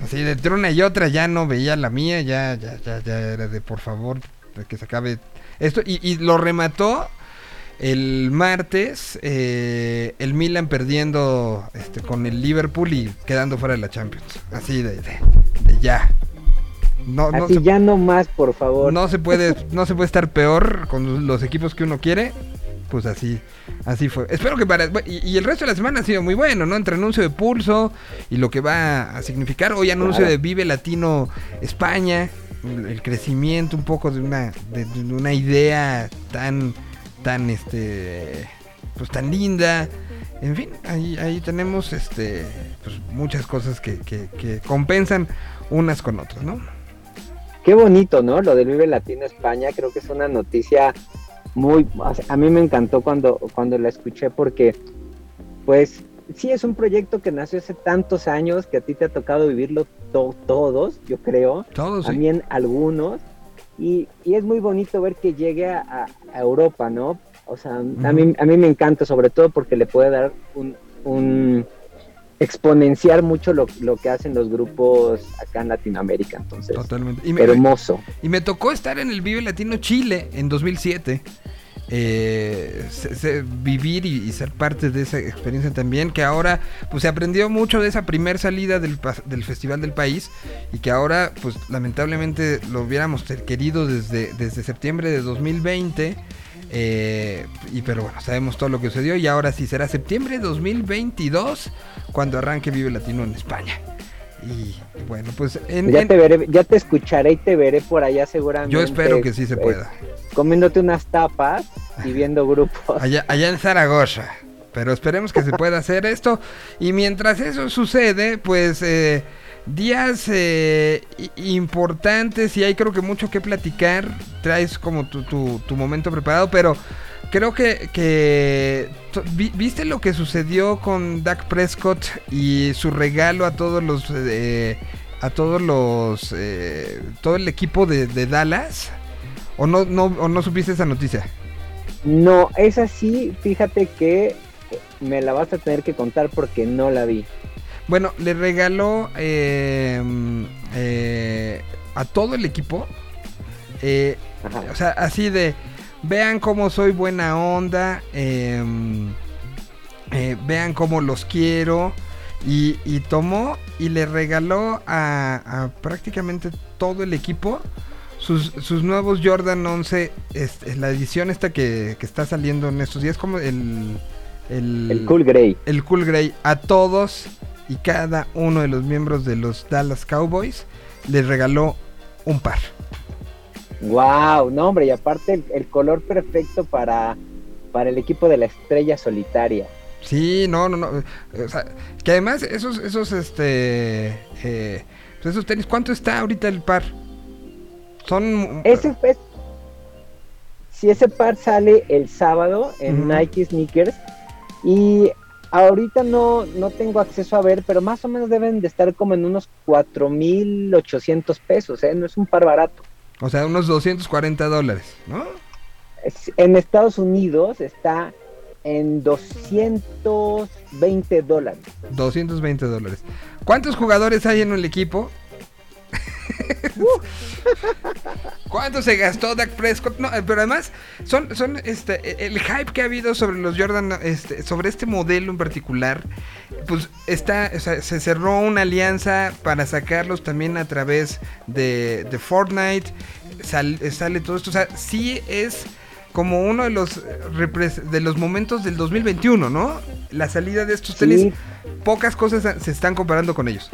así de entre una y otra ya no veía la mía, ya, ya, ya, ya era de por favor, de que se acabe esto. Y, y lo remató el martes, eh, el Milan perdiendo este, con el Liverpool y quedando fuera de la Champions. Así de, de- de ya. No, no, Así se, ya no más, por favor. no se puede, no se puede estar peor con los equipos que uno quiere. Pues así, así fue. Espero que para. Y, y el resto de la semana ha sido muy bueno, ¿no? Entre anuncio de pulso y lo que va a significar. Hoy anuncio Claro. de Vive Latino España. El crecimiento un poco de una, de, de una idea tan, tan, este, pues tan linda. En fin, ahí, ahí tenemos, este, pues muchas cosas que, que, que compensan unas con otras, ¿no? Qué bonito, ¿no? Lo del Vive Latino España, creo que es una noticia muy... o sea, A mí me encantó cuando, cuando la escuché porque, pues, sí es un proyecto que nació hace tantos años que a ti te ha tocado vivirlo to- todos, yo creo. Todos, sí. También algunos. Y, y es muy bonito ver que llegue a, Europa, ¿no? O sea, a, mí, a mí me encanta, sobre todo porque le puede dar un... un exponenciar mucho lo, lo que hacen los grupos acá en Latinoamérica, entonces Totalmente. Y me, hermoso. y me tocó estar en el Vive Latino Chile en 2007. Eh, vivir y, ser parte de esa experiencia también, que ahora pues se aprendió mucho de esa primer salida del, del festival del país y que ahora pues lamentablemente lo hubiéramos querido desde, desde septiembre de 2020. Eh, y pero bueno, sabemos todo lo que sucedió y ahora sí será septiembre 2022 cuando arranque Vive Latino en España. Y bueno, pues en, ya, en- te veré, ya te escucharé y te veré por allá seguramente. yo espero que sí se eh, pueda. comiéndote unas tapas y viendo [laughs] grupos. Allá, allá en Zaragoza. Pero esperemos que se pueda hacer esto. Y mientras eso sucede, pues eh, días eh, importantes y hay creo que mucho que platicar. Traes como tu, tu- tu momento preparado, pero creo que, que viste lo que sucedió con Dak Prescott y su regalo a todos los... eh, a todos los... eh, todo el equipo de, de Dallas. ¿O no, no, ¿O no supiste esa noticia? No, es así, fíjate que me la vas a tener que contar porque no la vi. Bueno, le regaló eh, eh, a todo el equipo. eh, o sea, así de, vean cómo soy buena onda, eh, eh, vean cómo los quiero. Y, y tomó y le regaló a, a prácticamente todo el equipo sus, sus nuevos Jordan 11, este, la edición esta que, que está saliendo en estos días, como el... El Cool Grey. el Cool Grey a todos y cada uno de los miembros de los Dallas Cowboys les regaló un par. Wow, no hombre, y aparte el, el color perfecto para, para el equipo de la estrella solitaria. Sí, no, no, no. eh, O sea, que además esos, esos, este, eh, pues esos tenis, ¿cuánto está ahorita el par? Son... Ese es, si ese par sale el sábado en. Nike Sneakers y ahorita no, no tengo acceso a ver, pero más o menos deben de estar como en unos 4.800 pesos, ¿eh? no es un par barato. O sea, unos 240 dólares, ¿no? En Estados Unidos está en 220 dólares. 220 dólares. ¿Cuántos jugadores hay en el equipo? [laughs] ¿Cuánto se gastó Dak Prescott? No, pero además, son, son este, el hype que ha habido sobre los Jordan, este, sobre este modelo en particular, pues está, o sea, se cerró una alianza para sacarlos también a través de, de Fortnite, sal- sale todo esto, o sea, sí es como uno de los de los momentos del 2021, ¿no? La salida de estos tenis, Sí. pocas cosas se están comparando con ellos.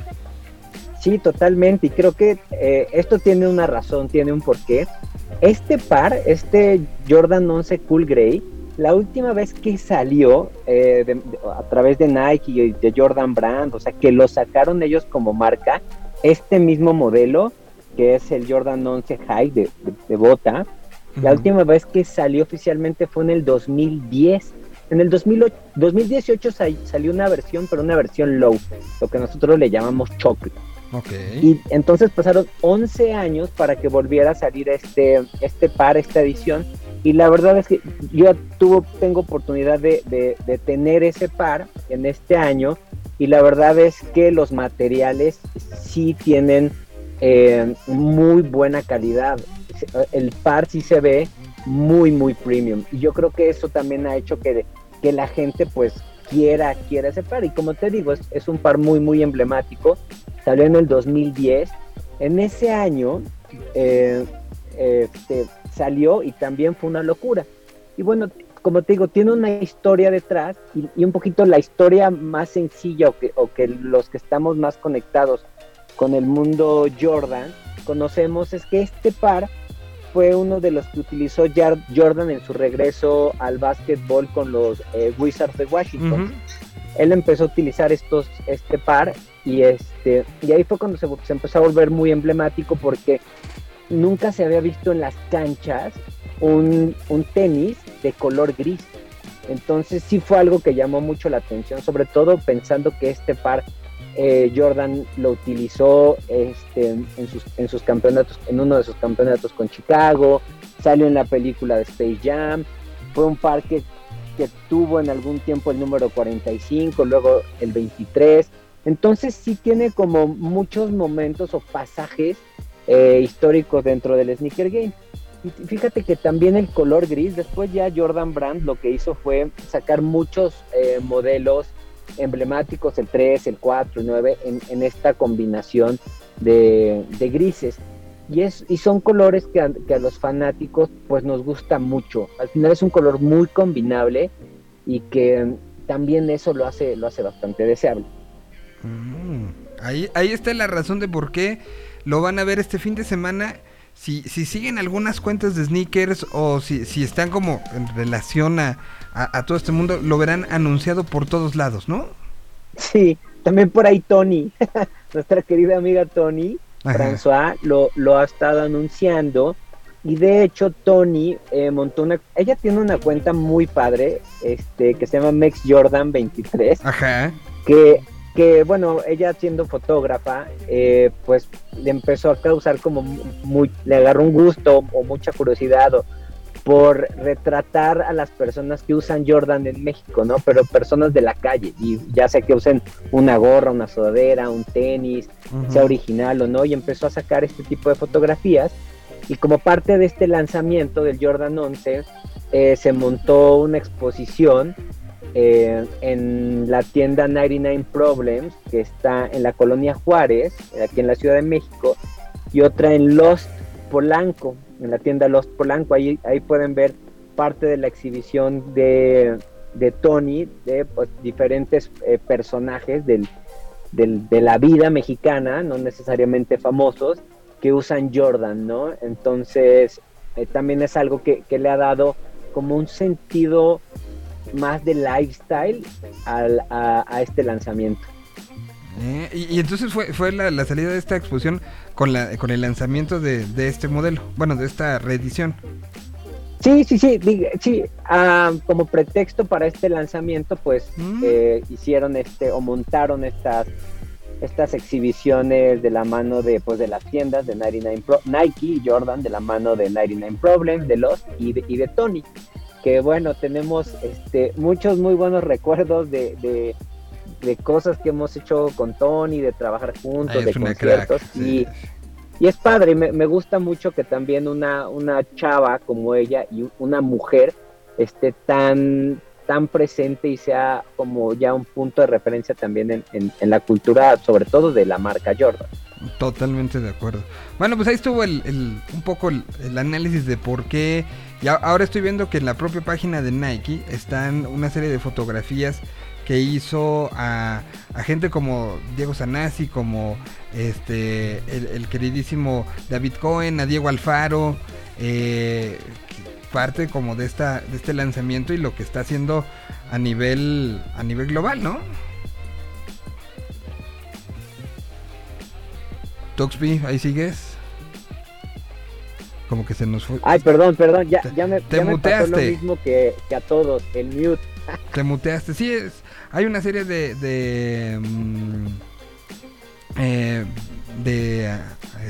Sí, totalmente. Y creo que eh, esto tiene una razón, tiene un porqué. Este par, este Jordan 11 Cool Grey, la última vez que salió eh, de- de- a través de Nike y de Jordan Brand, o sea, que lo sacaron ellos como marca, este mismo modelo, que es el Jordan 11 High de, de- bota, la Ujú. última vez que salió oficialmente fue en el 2010. En el 2008 2018 sa- salió una versión, pero una versión low, lo que nosotros le llamamos chocolate. Ok. Y entonces pasaron 11 años para que volviera a salir este, este par, esta edición. Y la verdad es que yo tuvo, tengo oportunidad de, de- de tener ese par en este año. Y la verdad es que los materiales sí tienen eh, muy buena calidad. El par sí se ve muy, muy premium. Y yo creo que eso también ha hecho que, que la gente pues quiera, quiera ese par. Y como te digo, es, es un par muy, muy emblemático salió en el 2010. En ese año eh, este, salió y también fue una locura. Y bueno, como te digo, tiene una historia detrás y, y un poquito la historia más sencilla o que, o que los que estamos más conectados con el mundo Jordan conocemos es que este par fue uno de los que utilizó Jordan en su regreso al básquetbol con los eh, Wizards de Washington Ujú. él empezó a utilizar estos, este par y este y ahí fue cuando se, empezó a volver muy emblemático porque nunca se había visto en las canchas un, un tenis de color gris. Entonces sí fue algo que llamó mucho la atención, sobre todo pensando que este par eh, Jordan lo utilizó este, en, sus, en sus campeonatos, en uno de sus campeonatos con Chicago, salió en la película de Space Jam, fue un par que que tuvo en algún tiempo el número 45, luego el 23. Entonces sí tiene como muchos momentos o pasajes eh, históricos dentro del sneaker game. Y fíjate que también el color gris, después ya Jordan Brand lo que hizo fue sacar muchos eh, modelos emblemáticos, el 3, el 4, el 9, en, esta combinación de, de grises. y, es, y son colores que a, que a los fanáticos pues nos gusta mucho. Al final es un color muy combinable y que también eso lo hace, lo hace bastante deseable. Mm, ahí, ahí está la razón de por qué lo van a ver este fin de semana. Si, si siguen algunas cuentas de sneakers o si, si están como en relación a, a- a todo este mundo, lo verán anunciado por todos lados, ¿no? Sí, también por ahí Tony, [laughs] nuestra querida amiga Tony, Ajá. François, lo, lo ha estado anunciando. Y de hecho, Tony eh, montó una. Ella tiene una cuenta muy padre, este, que se llama Mex Jordan 23. Ajá. Que, que bueno, ella siendo fotógrafa, eh, pues le empezó a causar como muy. Le agarró un gusto o mucha curiosidad o- por retratar a las personas que usan Jordan en México, ¿no? Pero personas de la calle, y ya sea que usen una gorra, una sudadera, un tenis, Ujú. sea original o no, y empezó a sacar este tipo de fotografías. Y como parte de este lanzamiento del Jordan 11, eh, se montó una exposición eh, en la tienda 99 Problems, que está en la colonia Juárez, aquí en la Ciudad de México, y otra en Lost Polanco, en la tienda Lost Polanco. Ahí, ahí pueden ver parte de la exhibición de, de Tony, de pues, diferentes eh, personajes del, del- de la vida mexicana, no necesariamente famosos, que usan Jordan, ¿no? Entonces, eh, también es algo que, que le ha dado como un sentido más de lifestyle al- a, a este lanzamiento. Eh, y, y entonces fue, fue la, la salida de esta exposición con, la, con el lanzamiento de, de este modelo, bueno, de esta reedición. Sí, sí, sí, dig- sí. ah, como pretexto para este lanzamiento, pues eh, hicieron este o montaron estas estas exhibiciones de la mano de pues de las tiendas de 99 Pro- Nike y Jordan de la mano de 99 Problems, de Lost y de, y de Tony. Que bueno, tenemos este muchos muy buenos recuerdos de, de, de cosas que hemos hecho con Tony, de trabajar juntos, de conciertos crack, y y es padre, me, me gusta mucho que también una, una chava como ella y una mujer esté tan, tan presente y sea como ya un punto de referencia también en, en- en la cultura, sobre todo de la marca Jordan. Totalmente de acuerdo. Bueno, pues ahí estuvo el, el- un poco el, el análisis de por qué. Y ahora estoy viendo que en la propia página de Nike están una serie de fotografías que hizo a, gente como Diego Sanasi, como este el, queridísimo David Cohen, a Diego Alfaro, eh, parte como de esta de este lanzamiento y lo que está haciendo a nivel a nivel global, ¿no? Tuxby, ahí sigues. Como que se nos fue. Ay, perdón, perdón, ya, ya me, te ya me pasó lo muteaste. mismo que, que a todos, el mute. [laughs] Te muteaste. Sí, es, hay una serie de. de. mm, eh, de,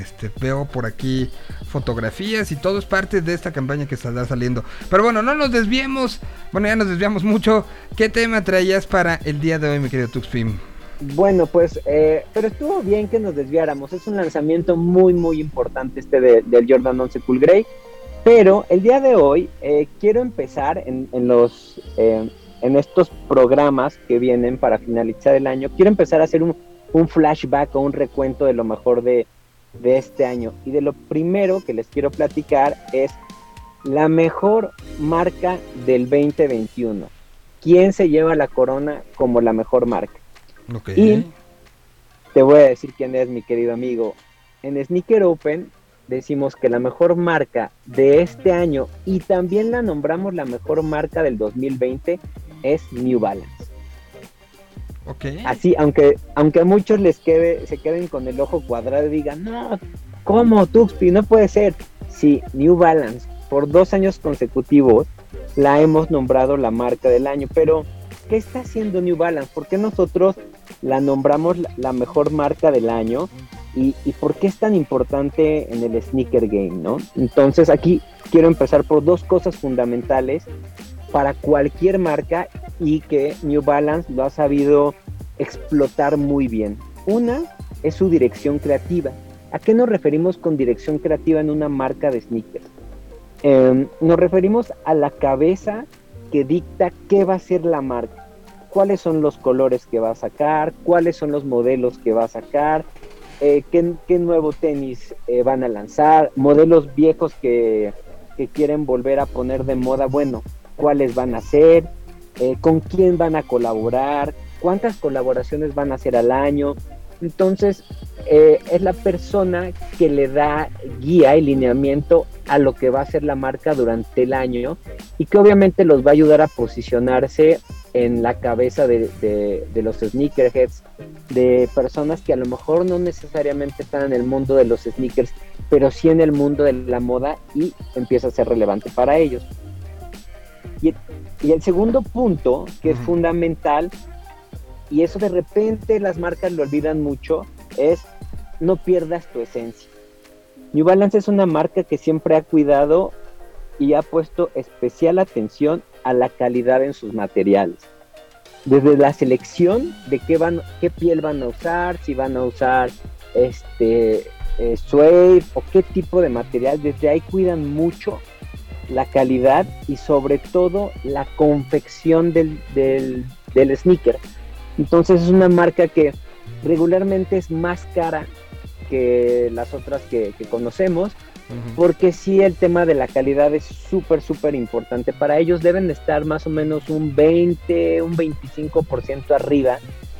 este, veo por aquí fotografías y todo es parte de esta campaña que estará saliendo. Pero bueno, no nos desviemos. Bueno, ya nos desviamos mucho. ¿Qué tema traías para el día de hoy, mi querido Tuxpim? Bueno, pues, eh, pero estuvo bien que nos desviáramos. Es un lanzamiento muy, muy importante este de- del Jordan 11 Cool Grey. Pero el día de hoy eh, quiero empezar en, en los, eh, en estos programas que vienen para finalizar el año. Quiero empezar a hacer un, un flashback o un recuento de lo mejor de, de este año. Y de lo primero que les quiero platicar es la mejor marca del 2021. ¿Quién se lleva la corona como la mejor marca? Y te voy a decir quién es mi querido amigo. En Sneaker Open decimos que la mejor marca de este año y también la nombramos la mejor marca del 2020 es New Balance. Ok. Así, aunque, aunque a muchos les quede, se queden con el ojo cuadrado y digan, no, ¿cómo Tuxpi? No puede ser. Sí, New Balance, por dos años consecutivos la hemos nombrado la marca del año, pero ¿qué está haciendo New Balance? ¿Por qué nosotros la nombramos la, mejor marca del año? ¿Y, por qué es tan importante en el sneaker game, no? Entonces aquí quiero empezar por dos cosas fundamentales para cualquier marca y que New Balance lo ha sabido explotar muy bien. Una es su dirección creativa. ¿A qué nos referimos con dirección creativa en una marca de sneakers? Eh, nos referimos a la cabeza que dicta qué va a ser la marca, cuáles son los colores que va a sacar, cuáles son los modelos que va a sacar, eh, ¿qué, nuevo tenis eh, van a lanzar, modelos viejos que, quieren volver a poner de moda, bueno, cuáles van a ser, eh, con quién van a colaborar, cuántas colaboraciones van a hacer al año. Entonces, eh, es la persona que le da guía y lineamiento a lo que va a hacer la marca durante el año y que obviamente los va a ayudar a posicionarse en la cabeza de, de- de los sneakerheads, de personas que a lo mejor no necesariamente están en el mundo de los sneakers, pero sí en el mundo de la moda y empieza a ser relevante para ellos. Y, y el segundo punto, que es fundamental, y eso de repente las marcas lo olvidan mucho, es no pierdas tu esencia. New Balance es una marca que siempre ha cuidado y ha puesto especial atención a la calidad en sus materiales. Desde la selección de qué, van, qué piel van a usar, si van a usar este eh, suede o qué tipo de material, desde ahí cuidan mucho la calidad y sobre todo la confección del, del, del sneaker. Entonces es una marca que regularmente es más cara que las otras que, que conocemos, porque sí el tema de la calidad es súper, súper importante. Para ellos deben estar más o menos un 20, un 25% arriba,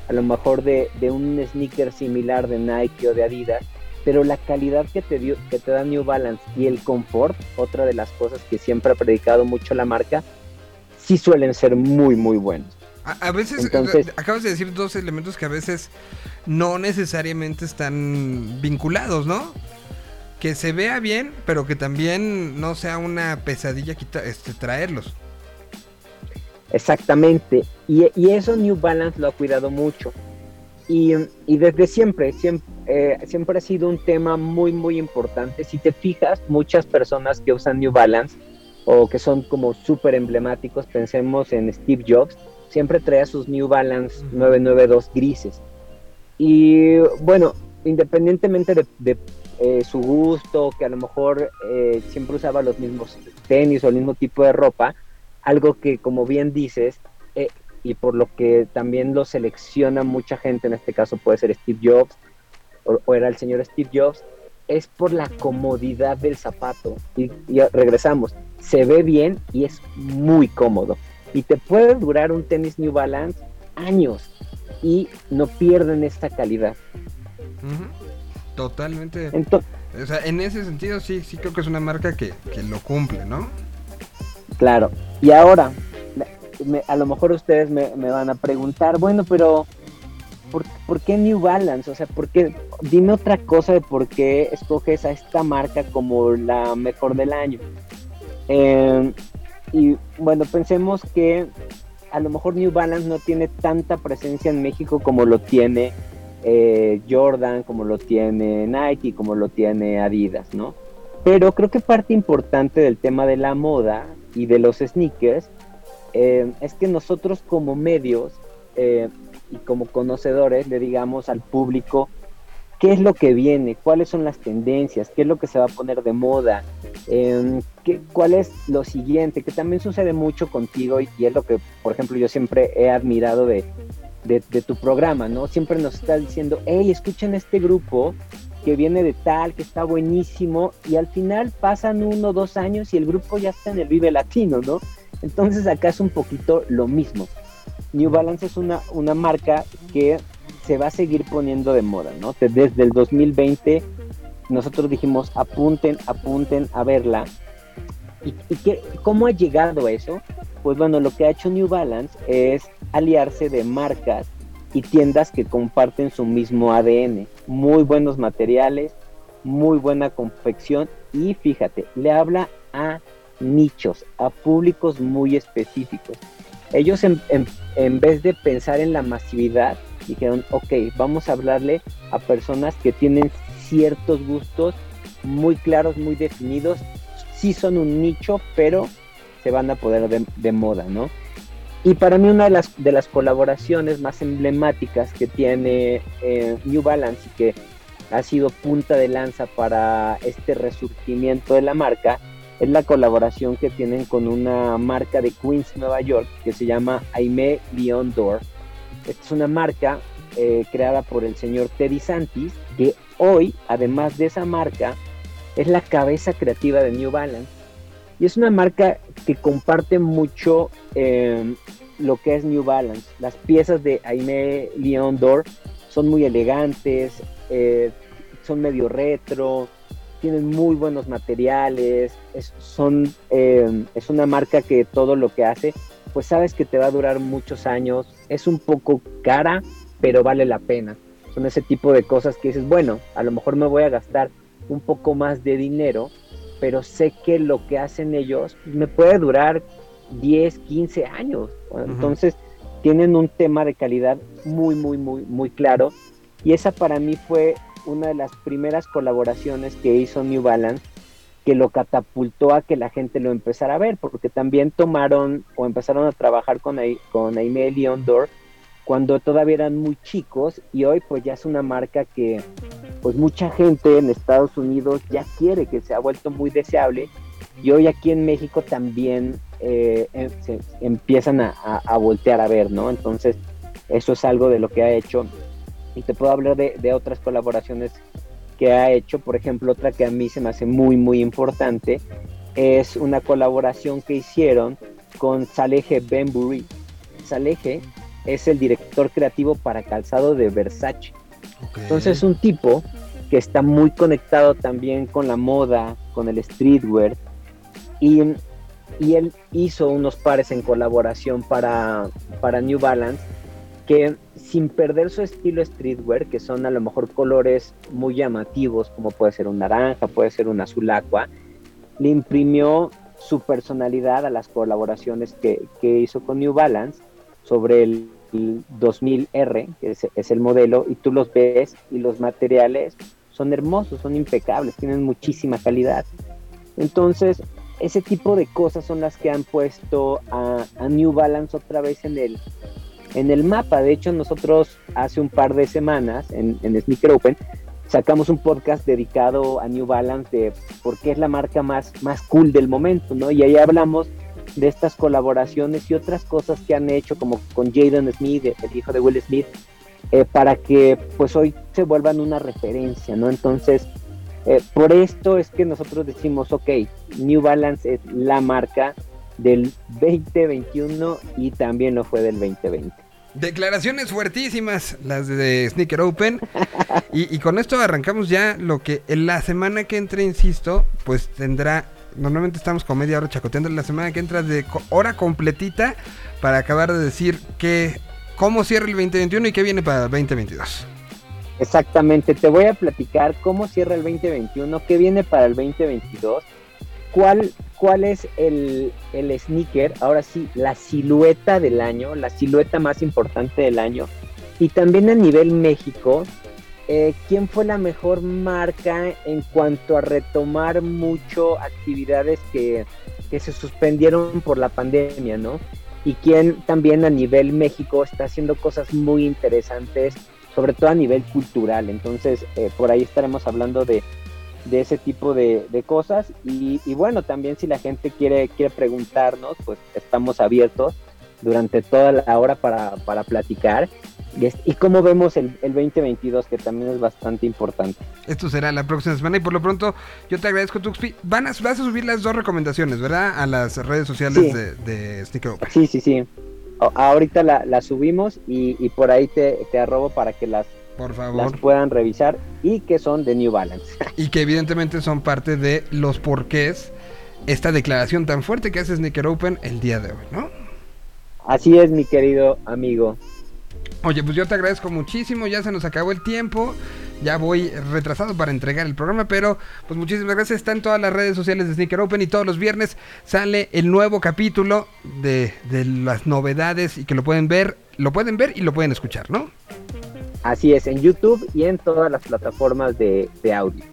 a lo mejor de, de un sneaker similar de Nike o de Adidas, pero la calidad que te, dio, que te da New Balance y el confort, otra de las cosas que siempre ha predicado mucho la marca, sí suelen ser muy, muy buenos. A, a veces, Entonces- acabas de decir dos elementos que a veces no necesariamente están vinculados, ¿no? Que se vea bien, pero que también no sea una pesadilla quita, este, traerlos. Exactamente. Y, y eso New Balance lo ha cuidado mucho. Y, y desde siempre, siempre, eh, siempre ha sido un tema muy, muy importante. Si te fijas, muchas personas que usan New Balance o que son como súper emblemáticos, pensemos en Steve Jobs, siempre traía sus New Balance 992 grises. Y bueno, independientemente de, de, eh, su gusto, que a lo mejor eh, siempre usaba los mismos tenis o el mismo tipo de ropa, algo que como bien dices, eh, y por lo que también lo selecciona mucha gente, en este caso puede ser Steve Jobs, o, o era el señor Steve Jobs, es por la comodidad del zapato. Y, y regresamos, se ve bien y es muy cómodo. Y te puede durar un tenis New Balance años y no pierden esta calidad. Totalmente. Entonces, O sea, en ese sentido sí, sí creo que es una marca que, que lo cumple, ¿no? Claro. Y ahora, me- a lo mejor ustedes me, me van a preguntar, bueno, pero ¿por, por qué New Balance? O sea, ¿por qué? Dime otra cosa de por qué escoges a esta marca como la mejor del año. Eh, y bueno, pensemos que a lo mejor New Balance no tiene tanta presencia en México como lo tiene eh, Jordan, como lo tiene Nike, como lo tiene Adidas, ¿no? Pero creo que parte importante del tema de la moda y de los sneakers eh, es que nosotros como medios eh, y como conocedores le digamos al público qué es lo que viene, cuáles son las tendencias, qué es lo que se va a poner de moda, eh, qué, cuál es lo siguiente, que también sucede mucho contigo y, y es lo que, por ejemplo, yo siempre he admirado de, de, de tu programa, ¿no? Siempre nos está diciendo, hey, escuchen este grupo que viene de tal, que está buenísimo, y al final pasan uno o dos años y el grupo ya está en el Vive Latino, ¿no? Entonces acá es un poquito lo mismo. New Balance es una, una marca que se va a seguir poniendo de moda, ¿no? Desde el 2020 nosotros dijimos apunten, apunten a verla. ¿Y, qué, cómo ha llegado eso? Pues bueno, lo que ha hecho New Balance es aliarse de marcas y tiendas que comparten su mismo ADN. Muy buenos materiales, muy buena confección y fíjate, le habla a nichos, a públicos muy específicos. Ellos en, en- en vez de pensar en la masividad, dijeron, ok, vamos a hablarle a personas que tienen ciertos gustos muy claros, muy definidos. Sí son un nicho, pero se van a poder de, de moda, ¿no? Y para mí una de las, de las colaboraciones más emblemáticas que tiene eh, New Balance y que ha sido punta de lanza para este resurgimiento de la marca es la colaboración que tienen con una marca de Queens, Nueva York, que se llama Aime Beyond Door. Esta es una marca eh, creada por el señor Teddy Santis, que hoy, además de esa marca, es la cabeza creativa de New Balance. Y es una marca que comparte mucho eh, lo que es New Balance. Las piezas de Aimé Leon Dor son muy elegantes, eh, son medio retro, tienen muy buenos materiales, es, son, eh, es una marca que todo lo que hace, pues sabes que te va a durar muchos años, es un poco cara, pero vale la pena. Son ese tipo de cosas que dices, bueno, a lo mejor me voy a gastar un poco más de dinero, pero sé que lo que hacen ellos me puede durar 10, 15 años. Entonces, tienen un tema de calidad muy, muy, muy, muy claro. Y esa para mí fue una de las primeras colaboraciones que hizo New Balance que lo catapultó a que la gente lo empezara a ver, porque también tomaron o empezaron a trabajar con, con Aimee Leon Dor cuando todavía eran muy chicos y hoy pues ya es una marca que pues mucha gente en Estados Unidos ya quiere, que se ha vuelto muy deseable y hoy aquí en México también eh, em, se empiezan a, a, voltear a ver, ¿no? Entonces eso es algo de lo que ha hecho y te puedo hablar de, de otras colaboraciones que ha hecho, por ejemplo, otra que a mí se me hace muy, muy importante, es una colaboración que hicieron con Salehe Benbury. Salehe es el director creativo para calzado de Versace. Entonces es un tipo que está muy conectado también con la moda, con el streetwear, y, y él hizo unos pares en colaboración para, para New Balance que sin perder su estilo streetwear, que son a lo mejor colores muy llamativos, como puede ser un naranja, puede ser un azul aqua, le imprimió su personalidad a las colaboraciones que, que hizo con New Balance sobre el, 2000R, que es, el modelo, y tú los ves y los materiales son hermosos, son impecables, tienen muchísima calidad. Entonces, ese tipo de cosas son las que han puesto a, a New Balance otra vez en el, en el mapa. De hecho, nosotros hace un par de semanas en, en Sneaker Open sacamos un podcast dedicado a New Balance de por qué es la marca más, más cool del momento, ¿no? Y ahí hablamos de estas colaboraciones y otras cosas que han hecho, como con Jaden Smith, el hijo de Will Smith, eh, para que pues hoy se vuelvan una referencia, ¿no? Entonces, eh, por esto es que nosotros decimos, ok, New Balance es la marca del 2021 y también lo fue del 2020. Declaraciones fuertísimas, las de Sneaker Open. Y, y, con esto arrancamos ya lo que en la semana que entre, insisto, pues tendrá. Normalmente estamos con media hora chacoteando. La semana que entra de hora completita para acabar de decir que cómo cierra el 2021 y qué viene para el 2022. Exactamente, te voy a platicar cómo cierra el 2021, qué viene para el 2022, cuál, cuál es el, el sneaker, ahora sí, la silueta del año, la silueta más importante del año. Y también a nivel México, eh, ¿quién fue la mejor marca en cuanto a retomar mucho actividades que, que se suspendieron por la pandemia, ¿no? Y quién también a nivel México está haciendo cosas muy interesantes, sobre todo a nivel cultural. Entonces, eh, por ahí estaremos hablando de, de ese tipo de, de cosas. Y, y, bueno, también si la gente quiere, quiere preguntarnos, pues estamos abiertos durante toda la hora para, para platicar. Y, es, y cómo vemos el, el, 2022, que también es bastante importante. Esto será la próxima semana y por lo pronto yo te agradezco, Tuxpi. Van a, vas a subir las dos recomendaciones, ¿verdad? A las redes sociales sí. de, de Sneaker Open. Sí, sí, sí. Ahorita la, la subimos y, y, por ahí te, te arrobo para que las por favor. las puedan revisar y que son de New Balance. [laughs] Y que evidentemente son parte de los porqués esta declaración tan fuerte que hace Sneaker Open el día de hoy, ¿no? Así es, mi querido amigo. Oye, pues yo te agradezco muchísimo, ya se nos acabó el tiempo, ya voy retrasado para entregar el programa, pero pues muchísimas gracias, está en todas las redes sociales de Sneaker Open y todos los viernes sale el nuevo capítulo de, de las novedades y que lo pueden ver, lo pueden ver y lo pueden escuchar, ¿no? Así es, en YouTube y en todas las plataformas de, de audio.